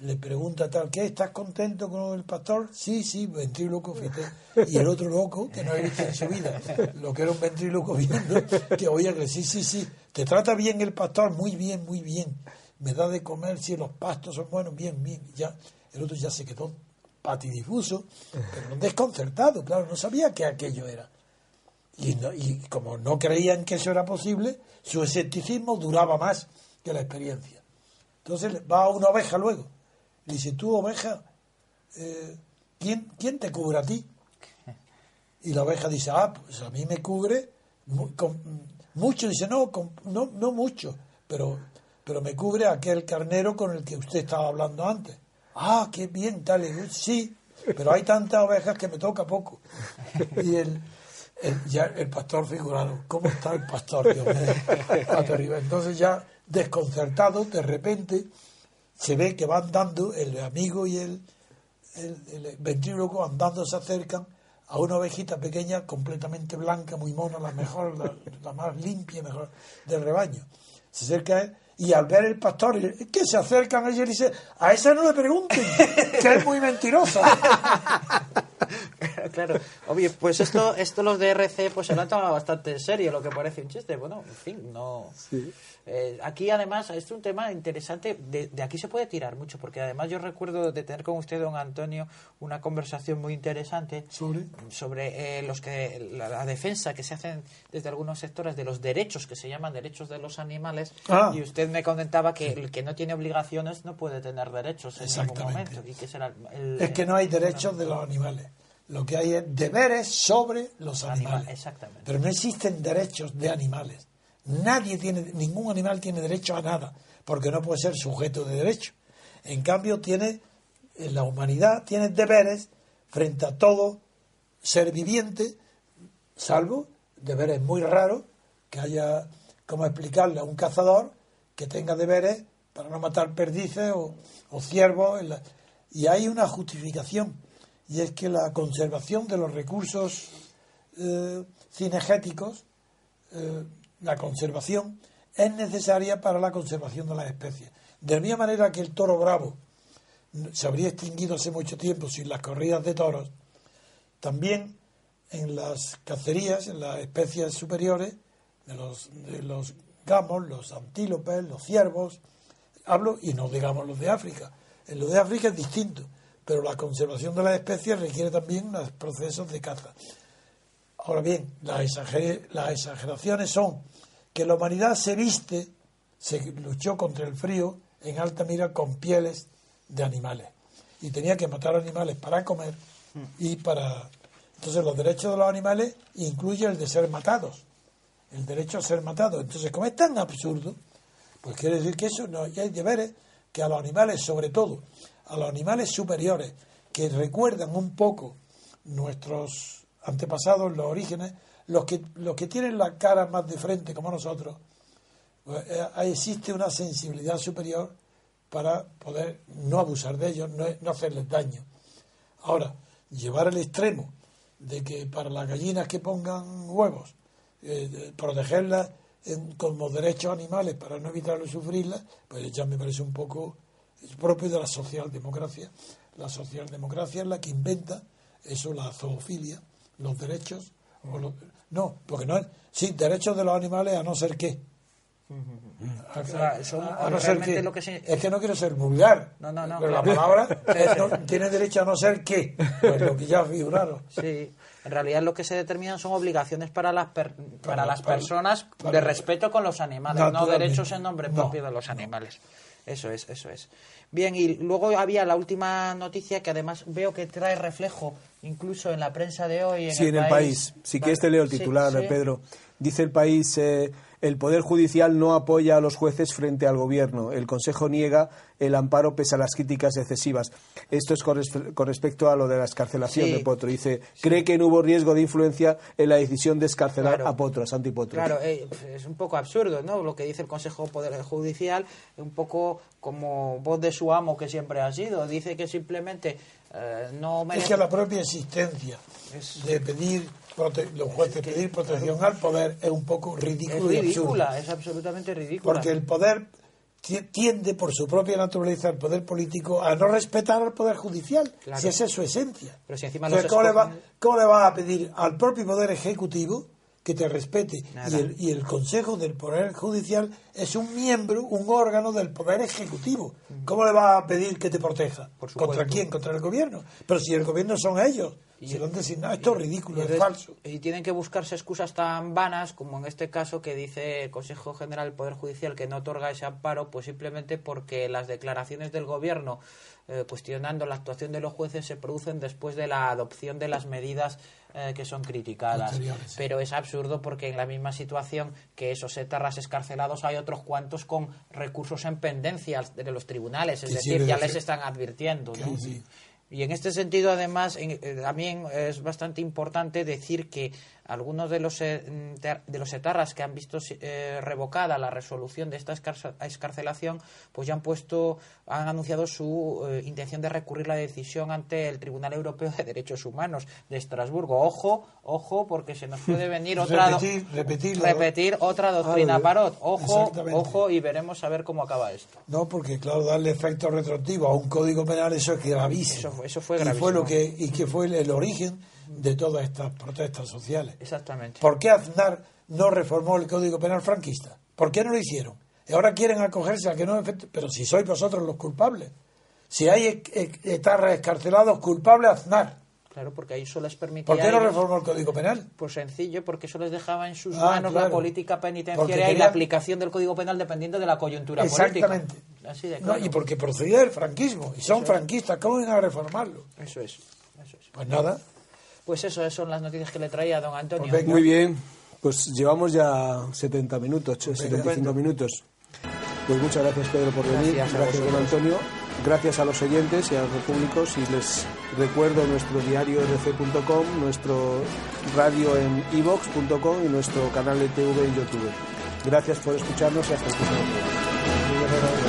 le pregunta tal, ¿qué? ¿Estás contento con el pastor? Sí, sí, ventríloco, fíjate. Y el otro loco, que no había visto en su vida, lo que era un ventríloco viendo, que oía que sí, sí, sí, te trata bien el pastor, muy bien, muy bien. Me da de comer, si los pastos son buenos, bien, bien. Ya, el otro ya se quedó patidifuso, pero desconcertado, claro, no sabía que aquello era. Y, no- y como no creían que eso era posible, su escepticismo duraba más que la experiencia. Entonces va a una oveja luego. Le dice, tú oveja, eh, ¿quién, ¿quién te cubre a ti? Y la oveja dice, ah, pues a mí me cubre con- mucho. Dice, no, con- no, no mucho, pero, pero me cubre aquel carnero con el que usted estaba hablando antes. Ah, qué bien, tal. Y yo, sí, pero hay tantas ovejas que me toca poco. Y el, el- ya el pastor figurado, ¿cómo está el pastor? Dios mío? Entonces ya desconcertado, de repente se ve que van dando el amigo y el, el, el ventríloco andando se acercan a una ovejita pequeña completamente blanca, muy mona, la mejor, la, la más limpia, mejor del rebaño. Se acerca a él y al ver el pastor que se acercan a ella y dice a esa no le pregunten que es muy mentirosa claro. Obvio pues esto esto los de RC pues se lo han tomado bastante en serio lo que parece un chiste. Bueno en fin no eh, aquí además es un tema interesante. De, aquí se puede tirar mucho porque además yo recuerdo de tener con usted don Antonio una conversación muy interesante sobre sobre eh, los que la, defensa que se hacen desde algunos sectores de los derechos que se llaman derechos de los animales Ah. y usted me comentaba que el que no tiene obligaciones no puede tener derechos en ningún momento y que será el- es que no hay derechos de los animales. Lo que hay es deberes sobre los Animal, animales. exactamente. pero no existen derechos de animales nadie tiene ningún animal tiene derecho a nada porque no puede ser sujeto de derecho. En cambio tiene en la humanidad tiene deberes frente a todo ser viviente salvo deberes muy raros que haya como explicarle a un cazador que tenga deberes para no matar perdices o, ciervos y hay una justificación y es que la conservación de los recursos eh, cinegéticos eh, la conservación es necesaria para la conservación de las especies de la misma manera que el toro bravo se habría extinguido hace mucho tiempo sin las corridas de toros también en las cacerías, en las especies superiores, de los, de los gamos, los antílopes, los ciervos, hablo, y no digamos los de África. En los de África es distinto, pero la conservación de las especies requiere también unos procesos de caza. Ahora bien, las, exager- las exageraciones son que la humanidad se viste, se luchó contra el frío en Altamira con pieles de animales y tenía que matar animales para comer y para... Entonces los derechos de los animales incluyen el de ser matados, el derecho a ser matados. Entonces, como es tan absurdo, pues quiere decir que eso no hay deberes que a los animales, sobre todo a los animales superiores, que recuerdan un poco nuestros antepasados, los orígenes, los que, los que tienen la cara más de frente como nosotros, pues, eh, existe una sensibilidad superior para poder no abusar de ellos, no, no hacerles daño. Ahora, llevar al extremo de que para las gallinas que pongan huevos, eh, protegerlas en- como derechos animales para no evitarlo sufrirlas, pues ya me parece un poco propio de la socialdemocracia. La socialdemocracia es la que inventa eso, la zoofilia, los derechos. o los- no, porque no es. Sí, derechos de los animales a no ser qué. A, sea, son a no ser realmente qué. lo que se- Es que no quiero ser vulgar. No, no, no, Pero la palabra es no- tiene derecho a no ser qué. Pues lo que ya figuraron. Sí, en realidad lo que se determinan son obligaciones para las per- para, Para- las para- personas para- de respeto con los animales, no derechos en nombre No. propio de los animales. Eso es, eso es. Bien, y luego había la última noticia que además veo que trae reflejo incluso en la prensa de hoy. En Sí, el en el país. Si quieres te leo el Sí, titular, sí. Pedro. Dice el país, eh, el Poder Judicial no apoya a los jueces frente al Gobierno. El Consejo niega el amparo pese a las críticas excesivas. Esto es con, res- con respecto a lo de la escarcelación Sí. de Potro. Dice, cree que no hubo riesgo de influencia en la decisión de escarcelar Claro. a Potro, a Santi Potro. Claro, eh, es un poco absurdo, ¿no? Lo que dice el Consejo Poder Judicial, un poco como voz de su amo que siempre ha sido. Dice que simplemente eh, no Es merece... que la propia existencia Es- de pedir prote- los jueces pedir protección al poder es un poco Es ridículo y absurdo. ridícula, es absolutamente ridícula. Porque el poder ti- tiende por su propia naturaleza, el poder político, a no respetar al poder judicial, Claro. si esa es su esencia. Pero si encima Entonces, ¿cómo, le va, cómo le a pedir al propio poder ejecutivo que te respete? Y el, y el Consejo del Poder Judicial es un miembro, un órgano del Poder Ejecutivo. ¿Cómo le vas a pedir que te proteja? ¿Contra quién? Contra el gobierno. Pero si el gobierno son ellos, si lo han designado, esto es ridículo, es falso. Y tienen que buscarse excusas tan vanas como en este caso que dice el Consejo General del Poder Judicial que no otorga ese amparo, pues simplemente porque las declaraciones del Gobierno eh, cuestionando la actuación de los jueces se producen después de la adopción de las medidas eh, que son criticadas. Pero es absurdo porque en la misma situación que esos etarras escarcelados hay otros cuantos con recursos en pendencia de los tribunales, es decir, ya les están advirtiendo. ¿no? Sí. Y en este sentido, además, en- eh, también es bastante importante decir que algunos de los, eh, de los etarras que han visto eh, revocada la resolución de esta escarcelación, pues ya han puesto, han anunciado su eh, intención de recurrir la decisión ante el Tribunal Europeo de Derechos Humanos de Estrasburgo. Ojo, ojo, porque se nos puede venir otra repetir, repetir, repetir otra doctrina Parot. Ojo, ojo, y veremos a ver cómo acaba esto. No, porque claro, darle efecto retroactivo a un código penal, eso es gravísimo. Eso, eso fue gravísimo. Y fue lo que, y que fue el origen de todas estas protestas sociales. Exactamente. ¿Por qué Aznar no reformó el Código Penal franquista? ¿Por qué no lo hicieron? Y ahora quieren acogerse a que no... Pero si sois vosotros los culpables. Si hay e-, e-, etarras escarcelados, culpable Aznar. Claro, porque ahí solo les permitía... ¿Por qué no reformó el Código Penal? Pues sencillo, porque eso les dejaba en sus ah, manos la política penitenciaria y la aplicación del Código Penal dependiendo de la coyuntura Exactamente. política. Así de y porque procedía del franquismo, y son franquistas, ¿cómo van a reformarlo? Eso es. Eso es. Pues nada. Pues eso, son las noticias que le traía a don Antonio. Muy bien, pues llevamos ya 70 minutos, 75 minutos. Pues muchas gracias Pedro por venir, gracias, don Antonio, gracias a los oyentes y a los públicos. Y les recuerdo nuestro diario rc.com, nuestro radio en ivox.com y nuestro canal de TV y YouTube. Gracias por escucharnos y hasta el próximo